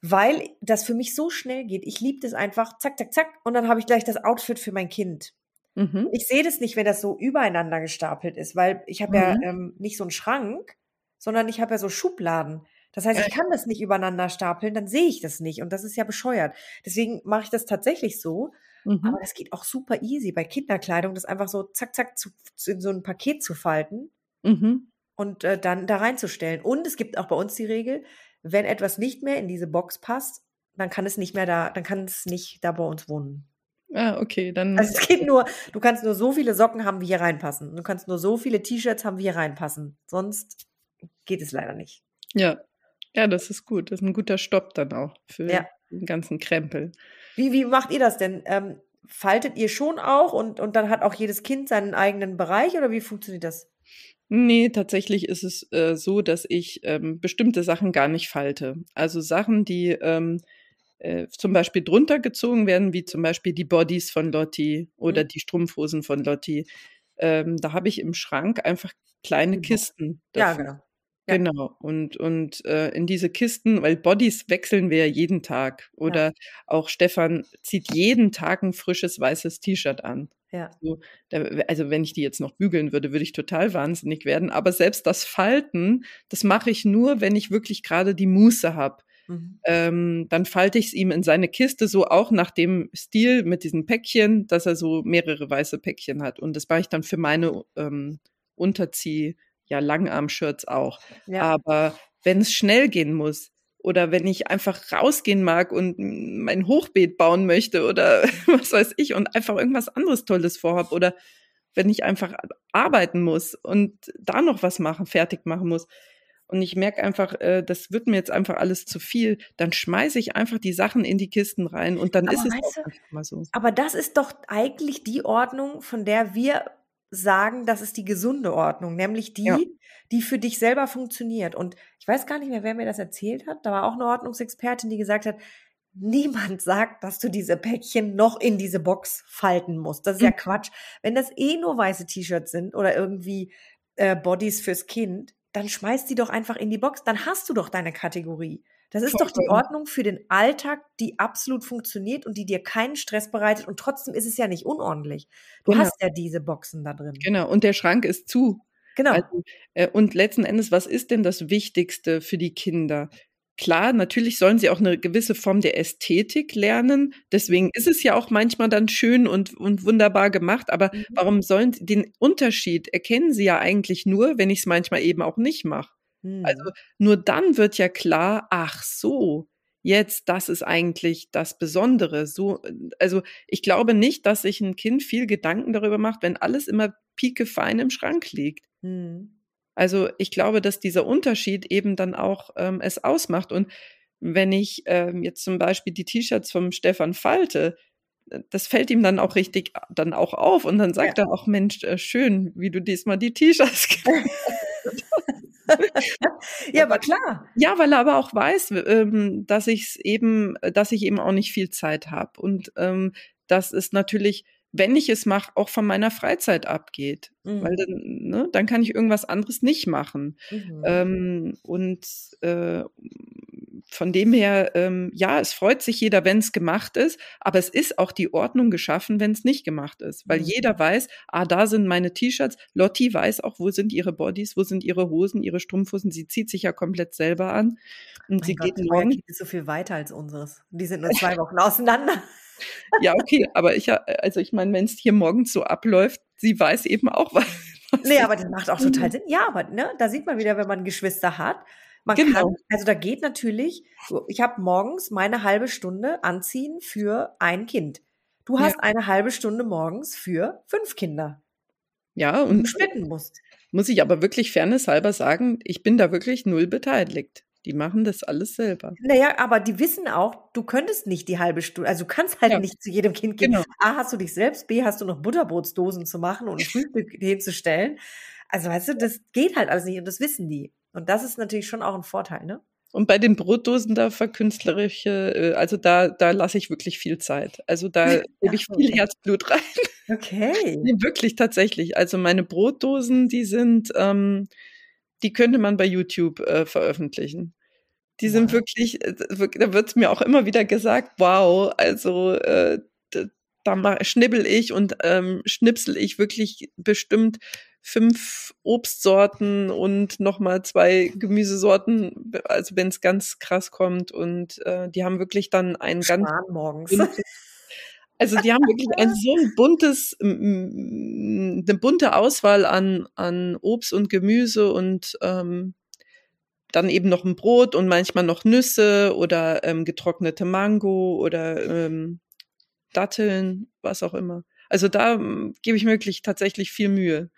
weil das für mich so schnell geht. Ich liebe das einfach, zack, zack, zack, und dann habe ich gleich das Outfit für mein Kind. Mhm. Ich sehe das nicht, wenn das so übereinander gestapelt ist, weil ich habe mhm. ja ähm, nicht so einen Schrank, sondern ich habe ja so Schubladen. Das heißt, ich kann das nicht übereinander stapeln, dann sehe ich das nicht und das ist ja bescheuert. Deswegen mache ich das tatsächlich so. Mhm. Aber das geht auch super easy bei Kinderkleidung, das einfach so zack, zack zu, zu, in so ein Paket zu falten. Mhm und äh, dann da reinzustellen. Und es gibt auch bei uns die Regel, wenn etwas nicht mehr in diese Box passt, dann kann es nicht mehr da, dann kann es nicht da bei uns wohnen. Ah, okay, dann. Also es geht nur, du kannst nur so viele Socken haben, wie hier reinpassen. Du kannst nur so viele T-Shirts haben, wie hier reinpassen. Sonst geht es leider nicht. Ja. Ja, das ist gut. Das ist ein guter Stopp dann auch für ja. den ganzen Krempel. Wie, wie macht ihr das denn? Ähm, faltet ihr schon auch und, und dann hat auch jedes Kind seinen eigenen Bereich oder wie funktioniert das? Nee, tatsächlich ist es äh, so, dass ich ähm, bestimmte Sachen gar nicht falte. Also Sachen, die ähm, äh, zum Beispiel drunter gezogen werden, wie zum Beispiel die Bodies von Lotti oder mhm. die Strumpfhosen von Lotti. Ähm, da habe ich im Schrank einfach kleine Kisten. Dafür. Ja, genau. Ja. Genau. Und, und äh, in diese Kisten, weil Bodies wechseln wir ja jeden Tag. Oder ja. auch Stefan zieht jeden Tag ein frisches weißes T-Shirt an. Ja. So, da, also wenn ich die jetzt noch bügeln würde, würde ich total wahnsinnig werden. Aber selbst das Falten, das mache ich nur, wenn ich wirklich gerade die Muße habe. Mhm. Ähm, dann falte ich es ihm in seine Kiste so auch nach dem Stil mit diesen Päckchen, dass er so mehrere weiße Päckchen hat. Und das mache ich dann für meine ähm, Unterzieh, ja, Langarm-Shirts auch. Ja. Aber wenn es schnell gehen muss, oder wenn ich einfach rausgehen mag und mein Hochbeet bauen möchte oder was weiß ich und einfach irgendwas anderes Tolles vorhab oder wenn ich einfach arbeiten muss und da noch was machen, fertig machen muss. Und ich merke einfach, äh, das wird mir jetzt einfach alles zu viel, dann schmeiße ich einfach die Sachen in die Kisten rein und dann aber ist es auch du, mal so. Aber das ist doch eigentlich die Ordnung, von der wir sagen, das ist die gesunde Ordnung, nämlich die, ja. die für dich selber funktioniert. Und ich weiß gar nicht mehr, wer mir das erzählt hat. Da war auch eine Ordnungsexpertin, die gesagt hat, niemand sagt, dass du diese Päckchen noch in diese Box falten musst. Das ist ja mhm. Quatsch. Wenn das eh nur weiße T-Shirts sind oder irgendwie äh, Bodies fürs Kind, dann schmeiß die doch einfach in die Box. Dann hast du doch deine Kategorie. Das ist doch die Ordnung für den Alltag, die absolut funktioniert und die dir keinen Stress bereitet. Und trotzdem ist es ja nicht unordentlich. Du genau. hast ja diese Boxen da drin. Genau, und der Schrank ist zu. Genau. Also, äh, und letzten Endes, was ist denn das Wichtigste für die Kinder? Klar, natürlich sollen sie auch eine gewisse Form der Ästhetik lernen. Deswegen ist es ja auch manchmal dann schön und, und wunderbar gemacht. Aber mhm. warum sollen sie den Unterschied erkennen sie ja eigentlich nur, wenn ich es manchmal eben auch nicht mache? Also mhm. nur dann wird ja klar, ach so, jetzt, das ist eigentlich das Besondere. So, also ich glaube nicht, dass sich ein Kind viel Gedanken darüber macht, wenn alles immer piekefein im Schrank liegt. Mhm. Also ich glaube, dass dieser Unterschied eben dann auch ähm, es ausmacht. Und wenn ich ähm, jetzt zum Beispiel die T-Shirts vom Stefan falte, das fällt ihm dann auch richtig dann auch auf und dann sagt ja. er auch, Mensch, äh, schön, wie du diesmal die T-Shirts ja, aber klar. Ja, weil er aber auch weiß, ähm, dass ich eben, dass ich eben auch nicht viel Zeit habe und ähm, das ist natürlich wenn ich es mache, auch von meiner Freizeit abgeht. Mhm. Weil dann, ne, dann kann ich irgendwas anderes nicht machen. Mhm. Ähm, und äh, von dem her, ähm, ja, es freut sich jeder, wenn es gemacht ist, aber es ist auch die Ordnung geschaffen, wenn es nicht gemacht ist. Weil mhm. jeder weiß, ah, da sind meine T-Shirts. Lotti weiß auch, wo sind ihre Bodies, wo sind ihre Hosen, ihre Strumpfhosen. Sie zieht sich ja komplett selber an. Und mein sie Gott, geht morgen. Geht so viel weiter als unseres. Die sind nur zwei Wochen auseinander. Ja, okay, aber ich, also ich meine, wenn es hier morgens so abläuft, sie weiß eben auch, was. Nee, aber das macht auch total Sinn. Ja, aber ne, da sieht man wieder, wenn man Geschwister hat. Man genau. kann, also da geht natürlich, ich habe morgens meine halbe Stunde anziehen für ein Kind. Du hast ja. eine halbe Stunde morgens für fünf Kinder. Ja, und du splitten musst. Muss ich aber wirklich fairnesshalber sagen, ich bin da wirklich null beteiligt. Die machen das alles selber. Naja, aber die wissen auch, du könntest nicht die halbe Stunde, also du kannst halt ja. nicht zu jedem Kind gehen. Genau. A, hast du dich selbst, B, hast du noch Butterbrotsdosen zu machen und ein Frühstück hinzustellen. Also weißt du, das geht halt alles nicht und das wissen die. Und das ist natürlich schon auch ein Vorteil, ne? Und bei den Brotdosen da verkünstlerische, äh, also da, da lasse ich wirklich viel Zeit. Also da gebe ich viel Herzblut rein. Okay. Nee, wirklich tatsächlich. Also meine Brotdosen, die sind, ähm, die könnte man bei YouTube äh, veröffentlichen. Die sind ja. wirklich, äh, da wird mir auch immer wieder gesagt, wow, also äh, da schnibbel ich und ähm, schnipsel ich wirklich bestimmt fünf Obstsorten und nochmal zwei Gemüsesorten, also wenn es ganz krass kommt. Und äh, die haben wirklich dann ein ganz morgens. Also die haben wirklich ein so ein buntes, eine bunte Auswahl an, an Obst und Gemüse und ähm, dann eben noch ein Brot und manchmal noch Nüsse oder ähm, getrocknete Mango oder ähm, Datteln, was auch immer. Also da ähm, gebe ich wirklich tatsächlich viel Mühe.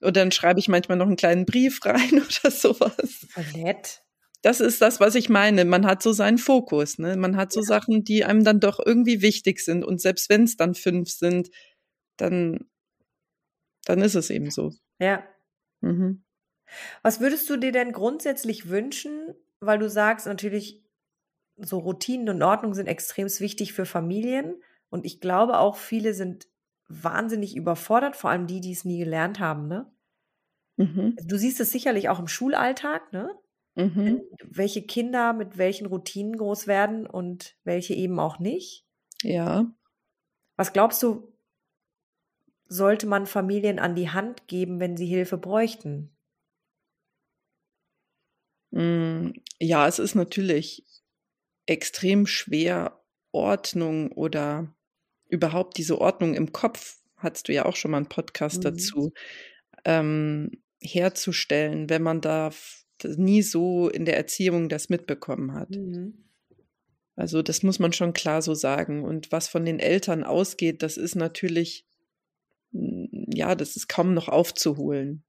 Und dann schreibe ich manchmal noch einen kleinen Brief rein oder sowas. Nett das ist das, was ich meine. Man hat so seinen Fokus, ne? Man hat so ja. Sachen, die einem dann doch irgendwie wichtig sind. Und selbst wenn es dann fünf sind, dann, dann ist es eben so. Ja. Mhm. Was würdest du dir denn grundsätzlich wünschen, weil du sagst natürlich, so Routinen und Ordnung sind extrem wichtig für Familien. Und ich glaube auch, viele sind wahnsinnig überfordert, vor allem die, die es nie gelernt haben, ne? Mhm. Du siehst es sicherlich auch im Schulalltag, ne? Mhm. Welche Kinder mit welchen Routinen groß werden und welche eben auch nicht. Ja. Was glaubst du, sollte man Familien an die Hand geben, wenn sie Hilfe bräuchten? Hm, ja, es ist natürlich extrem schwer, Ordnung oder überhaupt diese Ordnung im Kopf, hattest du ja auch schon mal einen Podcast mhm. dazu, ähm, herzustellen, wenn man da nie so in der Erziehung das mitbekommen hat. Mhm. Also das muss man schon klar so sagen. Und was von den Eltern ausgeht, das ist natürlich, ja, das ist kaum noch aufzuholen.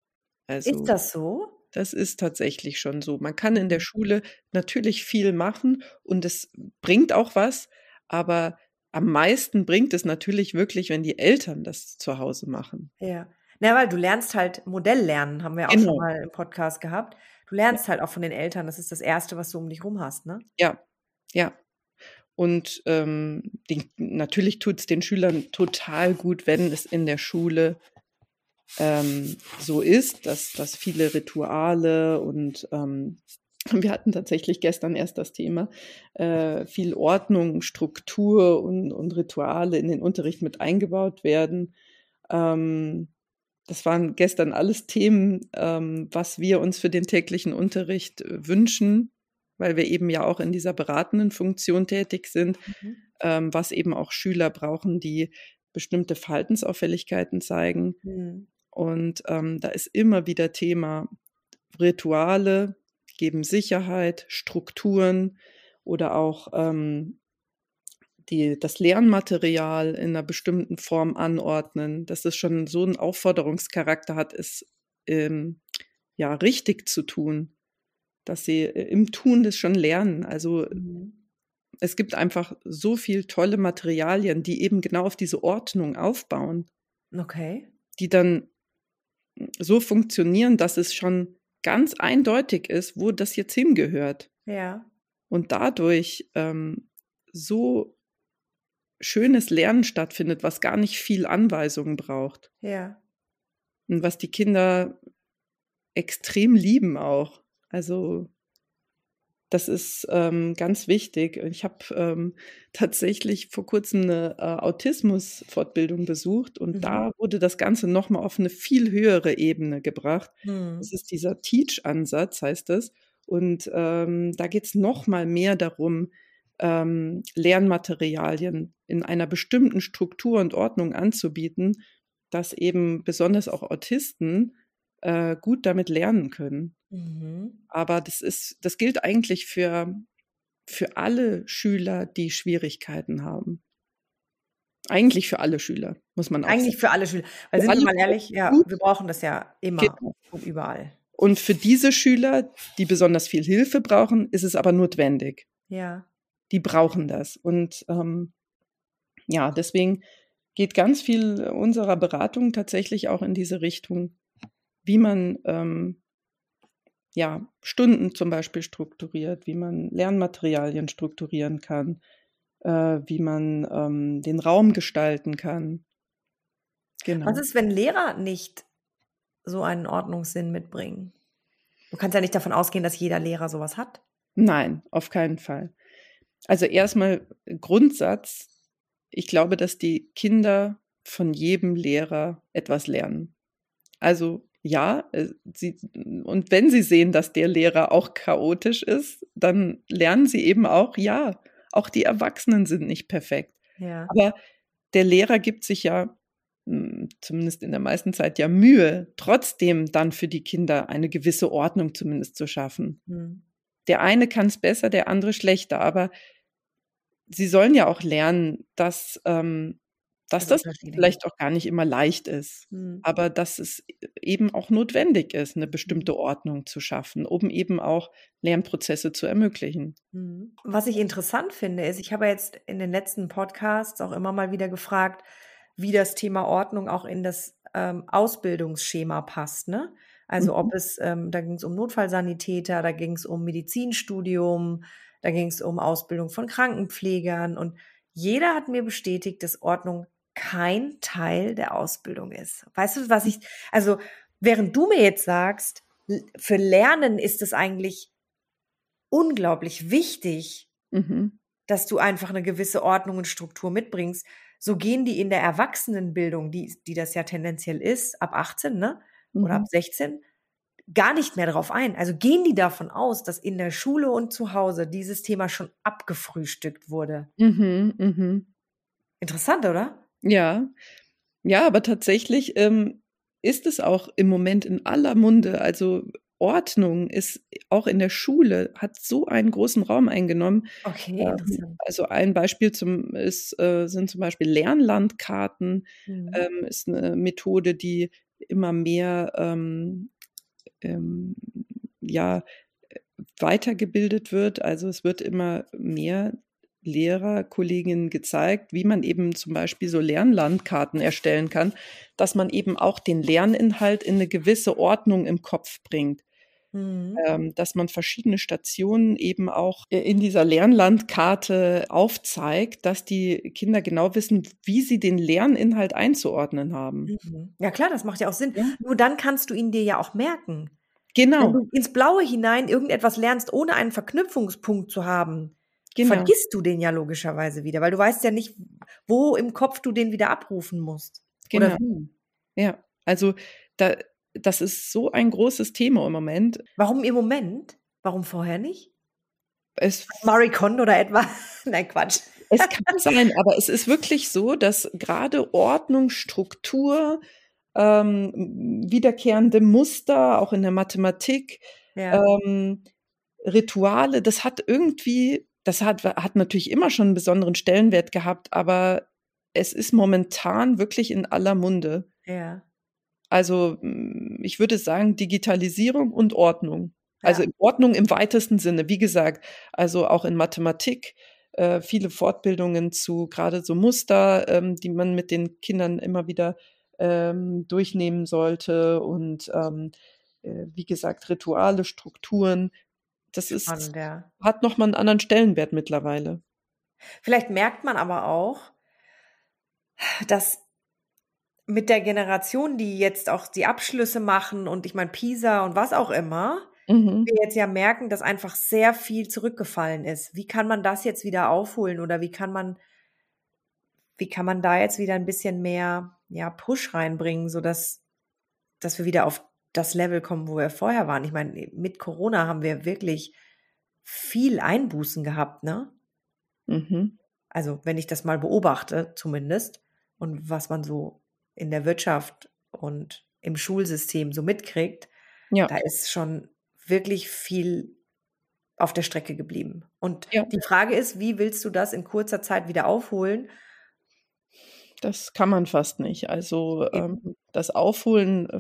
Also, ist das so? Das ist tatsächlich schon so. Man kann in der Schule natürlich viel machen und es bringt auch was, aber am meisten bringt es natürlich wirklich, wenn die Eltern das zu Hause machen. Ja. Na, weil du lernst halt Modell lernen, haben wir auch genau. schon mal im Podcast gehabt. Du lernst halt auch von den Eltern. Das ist das Erste, was du um dich rum hast, ne? Ja, ja. Und ähm, die, natürlich tut es den Schülern total gut, wenn es in der Schule ähm, so ist, dass, dass viele Rituale und ähm, wir hatten tatsächlich gestern erst das Thema, äh, viel Ordnung, Struktur und, und Rituale in den Unterricht mit eingebaut werden. Ähm, das waren gestern alles Themen, ähm, was wir uns für den täglichen Unterricht äh, wünschen, weil wir eben ja auch in dieser beratenden Funktion tätig sind, mhm. ähm, was eben auch Schüler brauchen, die bestimmte Verhaltensauffälligkeiten zeigen. Mhm. Und ähm, da ist immer wieder Thema Rituale geben Sicherheit, Strukturen oder auch ähm, die, das Lernmaterial in einer bestimmten Form anordnen, dass es schon so einen Aufforderungscharakter hat, es ähm, ja richtig zu tun, dass sie äh, im Tun das schon lernen. Also mhm. es gibt einfach so viel tolle Materialien, die eben genau auf diese Ordnung aufbauen. Okay. Die dann so funktionieren, dass es schon ganz eindeutig ist, wo das jetzt hingehört. Ja. Und dadurch ähm, so schönes Lernen stattfindet, was gar nicht viel Anweisungen braucht. Ja. Und was die Kinder extrem lieben auch. Also das ist ähm, ganz wichtig. Ich habe ähm, tatsächlich vor kurzem eine äh, Autismus-Fortbildung besucht und mhm. da wurde das Ganze nochmal auf eine viel höhere Ebene gebracht. Mhm. Das ist dieser Teach-Ansatz, heißt es. Und ähm, da geht es nochmal mehr darum, ähm, Lernmaterialien in einer bestimmten Struktur und Ordnung anzubieten, dass eben besonders auch Autisten äh, gut damit lernen können. Mhm. Aber das ist, das gilt eigentlich für, für alle Schüler, die Schwierigkeiten haben. Eigentlich für alle Schüler, muss man auch Eigentlich sagen. für alle Schüler. Weil für sind wir mal ehrlich, ja, wir brauchen das ja immer genau. und überall. Und für diese Schüler, die besonders viel Hilfe brauchen, ist es aber notwendig. Ja. Die brauchen das. Und ähm, ja, deswegen geht ganz viel unserer Beratung tatsächlich auch in diese Richtung, wie man ähm, ja, Stunden zum Beispiel strukturiert, wie man Lernmaterialien strukturieren kann, äh, wie man ähm, den Raum gestalten kann. Genau. Was ist, wenn Lehrer nicht so einen Ordnungssinn mitbringen? Du kannst ja nicht davon ausgehen, dass jeder Lehrer sowas hat. Nein, auf keinen Fall. Also erstmal Grundsatz, ich glaube, dass die Kinder von jedem Lehrer etwas lernen. Also ja, äh, sie, und wenn sie sehen, dass der Lehrer auch chaotisch ist, dann lernen sie eben auch, ja, auch die Erwachsenen sind nicht perfekt. Ja. Aber der Lehrer gibt sich ja, hm, zumindest in der meisten Zeit, ja Mühe, trotzdem dann für die Kinder eine gewisse Ordnung zumindest zu schaffen. Mhm. Der eine kann es besser, der andere schlechter, aber sie sollen ja auch lernen, dass ähm, dass das vielleicht auch gar nicht immer leicht ist, mhm. aber dass es eben auch notwendig ist, eine bestimmte mhm. Ordnung zu schaffen, um eben auch Lernprozesse zu ermöglichen. Mhm. Was ich interessant finde, ist, ich habe jetzt in den letzten Podcasts auch immer mal wieder gefragt, wie das Thema Ordnung auch in das ähm, Ausbildungsschema passt. Ne? Also ob mhm. es, ähm, da ging es um Notfallsanitäter, da ging es um Medizinstudium, da ging es um Ausbildung von Krankenpflegern und jeder hat mir bestätigt, dass Ordnung kein Teil der Ausbildung ist. Weißt du, was ich, also während du mir jetzt sagst, für Lernen ist es eigentlich unglaublich wichtig, mhm. dass du einfach eine gewisse Ordnung und Struktur mitbringst. So gehen die in der Erwachsenenbildung, die, die das ja tendenziell ist, ab 18, ne? Oder mhm. ab 16, gar nicht mehr darauf ein. Also gehen die davon aus, dass in der Schule und zu Hause dieses Thema schon abgefrühstückt wurde. Mhm, mh. Interessant, oder? Ja. Ja, aber tatsächlich ähm, ist es auch im Moment in aller Munde. Also Ordnung ist auch in der Schule, hat so einen großen Raum eingenommen. Okay, ähm. Also ein Beispiel zum, ist, äh, sind zum Beispiel Lernlandkarten, mhm. ähm, ist eine Methode, die immer mehr ähm, ähm, ja, weitergebildet wird. Also es wird immer mehr Lehrerkolleginnen gezeigt, wie man eben zum Beispiel so Lernlandkarten erstellen kann, dass man eben auch den Lerninhalt in eine gewisse Ordnung im Kopf bringt. Mhm. Ähm, dass man verschiedene Stationen eben auch in dieser Lernlandkarte aufzeigt, dass die Kinder genau wissen, wie sie den Lerninhalt einzuordnen haben. Mhm. Ja klar, das macht ja auch Sinn. Ja. Nur dann kannst du ihn dir ja auch merken. Genau. Wenn du ins Blaue hinein irgendetwas lernst, ohne einen Verknüpfungspunkt zu haben, genau. vergisst du den ja logischerweise wieder, weil du weißt ja nicht, wo im Kopf du den wieder abrufen musst. Genau. Ja, also da, das ist so ein großes Thema im Moment. Warum im Moment? Warum vorher nicht? Es, Marie Kondo oder etwa? Nein, Quatsch. Es kann sein, aber es ist wirklich so, dass gerade Ordnung, Struktur, ähm, wiederkehrende Muster, auch in der Mathematik, ja. ähm, Rituale, das hat irgendwie das hat, hat natürlich immer schon einen besonderen Stellenwert gehabt, aber es ist momentan wirklich in aller Munde. Ja. Also hm, ich würde sagen Digitalisierung und Ordnung. Also ja. Ordnung im weitesten Sinne. Wie gesagt, also auch in Mathematik äh, viele Fortbildungen zu gerade so Muster, ähm, die man mit den Kindern immer wieder ähm, durchnehmen sollte und ähm, äh, wie gesagt, Rituale, Strukturen. Das Spannend, ist, ja. hat nochmal einen anderen Stellenwert mittlerweile. Vielleicht merkt man aber auch, dass mit der Generation, die jetzt auch die Abschlüsse machen und ich meine PISA und was auch immer, Mhm. wir jetzt ja merken, dass einfach sehr viel zurückgefallen ist. Wie kann man das jetzt wieder aufholen oder wie kann man, wie kann man da jetzt wieder ein bisschen mehr, ja, Push reinbringen, sodass, dass wir wieder auf das Level kommen, wo wir vorher waren? Ich meine, mit Corona haben wir wirklich viel Einbußen gehabt, ne? Mhm. Also, wenn ich das mal beobachte, zumindest, und was man so in der Wirtschaft und im Schulsystem so mitkriegt, Ja. da ist schon wirklich viel auf der Strecke geblieben. Und Ja. die Frage ist, wie willst du das in kurzer Zeit wieder aufholen? Das kann man fast nicht. Also ähm, das Aufholen äh,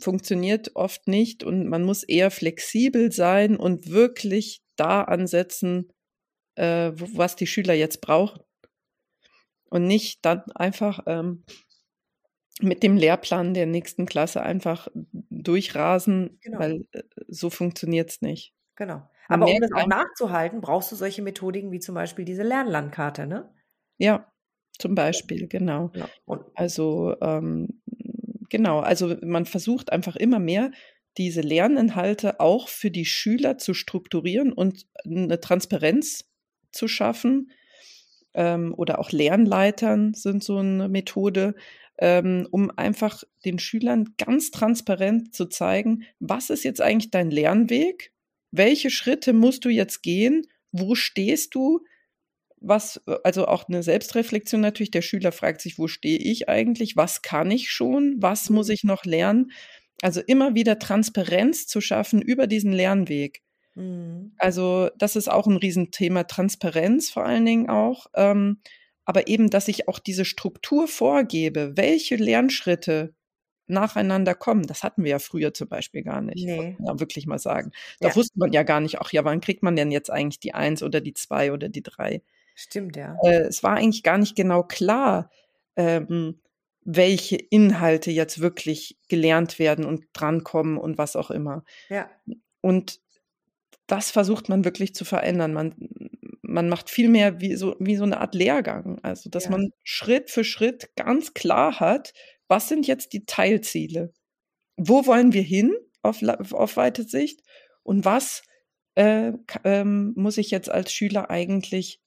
funktioniert oft nicht und man muss eher flexibel sein und wirklich da ansetzen, äh, was die Schüler jetzt brauchen. Und nicht dann einfach ähm, mit dem Lehrplan der nächsten Klasse einfach durchrasen, Genau. weil äh, so funktioniert's nicht. Genau. Man Aber um das auch nachzuhalten, brauchst du solche Methodiken wie zum Beispiel diese Lernlandkarte, ne? ja, zum Beispiel, genau. Ja. Also ähm, genau, also man versucht einfach immer mehr diese Lerninhalte auch für die Schüler zu strukturieren und eine Transparenz zu schaffen. Ähm, oder auch Lernleitern sind so eine Methode, ähm, um einfach den Schülern ganz transparent zu zeigen, was ist jetzt eigentlich dein Lernweg? Welche Schritte musst du jetzt gehen? Wo stehst du? Was, also auch eine Selbstreflexion natürlich. Der Schüler fragt sich, wo stehe ich eigentlich? Was kann ich schon? Was muss ich noch lernen? Also immer wieder Transparenz zu schaffen über diesen Lernweg. Mhm. Also das ist auch ein Riesenthema, Transparenz vor allen Dingen auch. Ähm, aber eben, dass ich auch diese Struktur vorgebe, welche Lernschritte nacheinander kommen. Das hatten wir ja früher zum Beispiel gar nicht. muss Nee. man Ja, wirklich mal sagen. Da Ja. wusste man ja gar nicht, ach ja, wann kriegt man denn jetzt eigentlich die Eins oder die Zwei oder die Drei? Stimmt, ja. Äh, es war eigentlich gar nicht genau klar, ähm, welche Inhalte jetzt wirklich gelernt werden und drankommen und was auch immer. Ja. Und das versucht man wirklich zu verändern. Man, man macht viel mehr wie so, wie so eine Art Lehrgang. Also, dass Ja. man Schritt für Schritt ganz klar hat, was sind jetzt die Teilziele? Wo wollen wir hin auf, auf weite Sicht? Und was äh, ähm, muss ich jetzt als Schüler eigentlich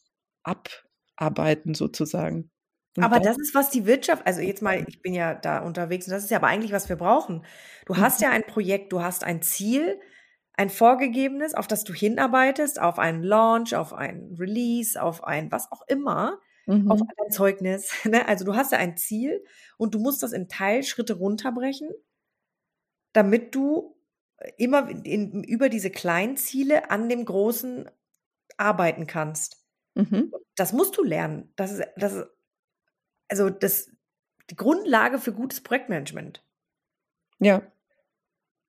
abarbeiten, sozusagen? Und Aber das, ist, was die Wirtschaft, also jetzt mal, ich bin ja da unterwegs und das ist ja aber eigentlich, was wir brauchen. Du hast Mhm. ja ein Projekt, du hast ein Ziel, ein vorgegebenes, auf das du hinarbeitest, auf einen Launch, auf ein Release, auf ein was auch immer, auf mhm, ein Zeugnis. Ne? Also du hast ja ein Ziel und du musst das in Teilschritte runterbrechen, damit du immer in, über diese kleinen Ziele an dem Großen arbeiten kannst. Mhm, Das musst du lernen. Das ist, das ist also das die Grundlage für gutes Projektmanagement. ja,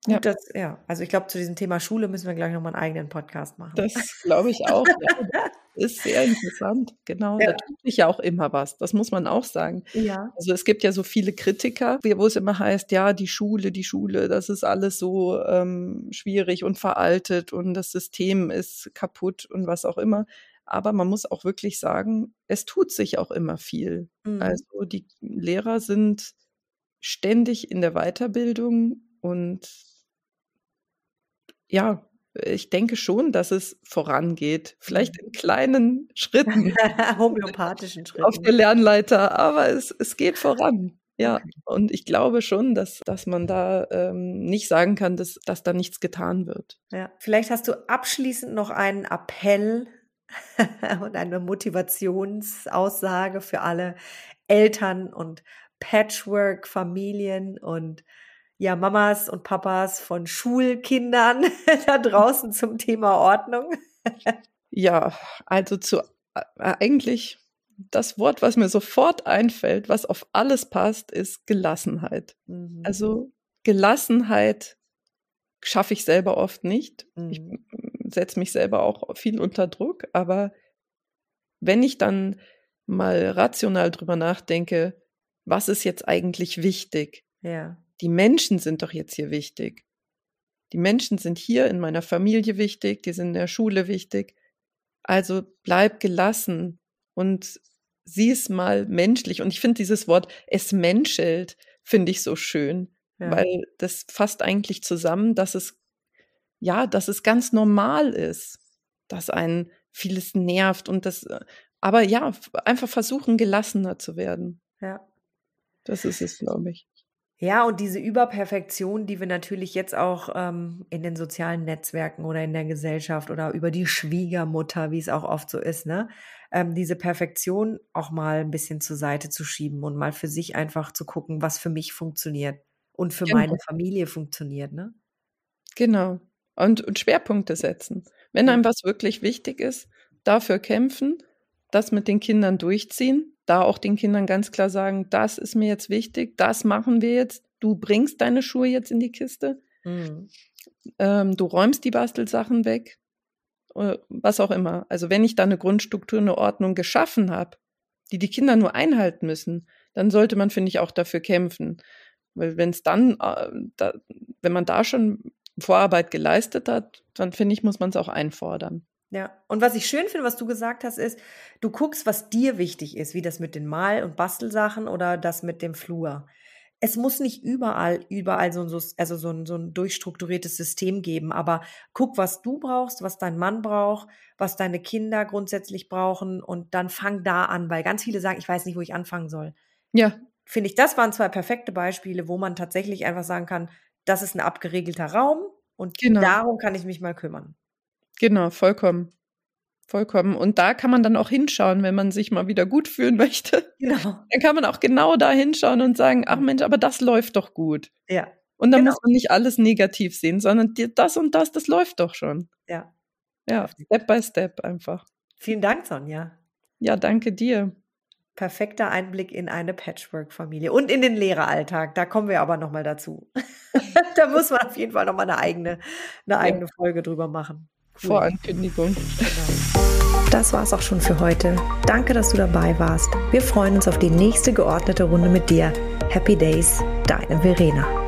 Gut, ja, dass, ja, also ich glaube, zu diesem Thema Schule müssen wir gleich nochmal einen eigenen Podcast machen. das glaube ich auch. Ja, das ist sehr interessant. Genau, da Ja. tut sich ja auch immer was. Das muss man auch sagen. Ja. Also es gibt ja so viele Kritiker, wo es immer heißt, ja, die Schule, die Schule, das ist alles so ähm, schwierig und veraltet und das System ist kaputt und was auch immer. Aber man muss auch wirklich sagen, es tut sich auch immer viel. Mhm. Also die Lehrer sind ständig in der Weiterbildung und ja, ich denke schon, dass es vorangeht. Vielleicht in kleinen Schritten Homöopathischen auf Schritten. der Lernleiter, aber es, es geht voran. Ja, Okay. und ich glaube schon, dass, dass man da ähm, nicht sagen kann, dass, dass da nichts getan wird. Ja. Vielleicht hast du abschließend noch einen Appell und eine Motivationsaussage für alle Eltern und Patchwork-Familien und ja, Mamas und Papas von Schulkindern da draußen zum Thema Ordnung. Ja, also zu äh, eigentlich das Wort, was mir sofort einfällt, was auf alles passt, ist Gelassenheit. Mhm. Also Gelassenheit schaffe ich selber oft nicht. Ich Mhm. Setze mich selber auch viel unter Druck, aber wenn ich dann mal rational drüber nachdenke, was ist jetzt eigentlich wichtig? Ja. Die Menschen sind doch jetzt hier wichtig. Die Menschen sind hier in meiner Familie wichtig, die sind in der Schule wichtig. Also bleib gelassen und sieh es mal menschlich. Und ich finde dieses Wort, es menschelt, finde ich so schön, ja. weil das fasst eigentlich zusammen, dass es, ja, dass es ganz normal ist, dass einen vieles nervt und das, aber ja, einfach versuchen, gelassener zu werden. Ja. Das ist es, glaube ich. Ja, und diese Überperfektion, die wir natürlich jetzt auch ähm, in den sozialen Netzwerken oder in der Gesellschaft oder über die Schwiegermutter, wie es auch oft so ist, ne? Ähm, diese Perfektion auch mal ein bisschen zur Seite zu schieben und mal für sich einfach zu gucken, was für mich funktioniert und für genau. meine Familie funktioniert, ne? Genau. Und, und Schwerpunkte setzen. Wenn einem was wirklich wichtig ist, dafür kämpfen, das mit den Kindern durchziehen da auch den Kindern ganz klar sagen, das ist mir jetzt wichtig, das machen wir jetzt, du bringst deine Schuhe jetzt in die Kiste, mhm. ähm, du räumst die Bastelsachen weg, äh, was auch immer. Also wenn ich da eine Grundstruktur, eine Ordnung geschaffen habe, die die Kinder nur einhalten müssen, dann sollte man, finde ich, auch dafür kämpfen. Weil wenn es dann, äh, da, wenn man da schon Vorarbeit geleistet hat, dann finde ich, muss man es auch einfordern. Ja, und was ich schön finde, was du gesagt hast, ist, du guckst, was dir wichtig ist, wie das mit den Mal- und Bastelsachen oder das mit dem Flur. Es muss nicht überall, überall so, so, also so, ein, so ein durchstrukturiertes System geben, aber guck, was du brauchst, was dein Mann braucht, was deine Kinder grundsätzlich brauchen und dann fang da an, weil ganz viele sagen, ich weiß nicht, wo ich anfangen soll. Ja. Finde ich, das waren zwei perfekte Beispiele, wo man tatsächlich einfach sagen kann, das ist ein abgeregelter Raum und genau. darum kann ich mich mal kümmern. Genau, vollkommen. Vollkommen. Und da kann man dann auch hinschauen, wenn man sich mal wieder gut fühlen möchte. Genau. Dann kann man auch genau da hinschauen und sagen, ach Mensch, aber das läuft doch gut. Ja. Und dann genau. muss man nicht alles negativ sehen, sondern das und das, das läuft doch schon. Ja. Ja, Step by Step einfach. Vielen Dank, Sonja. Ja, danke dir. Perfekter Einblick in eine Patchwork-Familie und in den Lehreralltag. Da kommen wir aber nochmal dazu. da muss man auf jeden Fall nochmal eine eigene, eine eigene ja. Folge drüber machen. Vorankündigung. Das war's auch schon für heute. Danke, dass du dabei warst. Wir freuen uns auf die nächste geordnete Runde mit dir. Happy Days, deine Verena.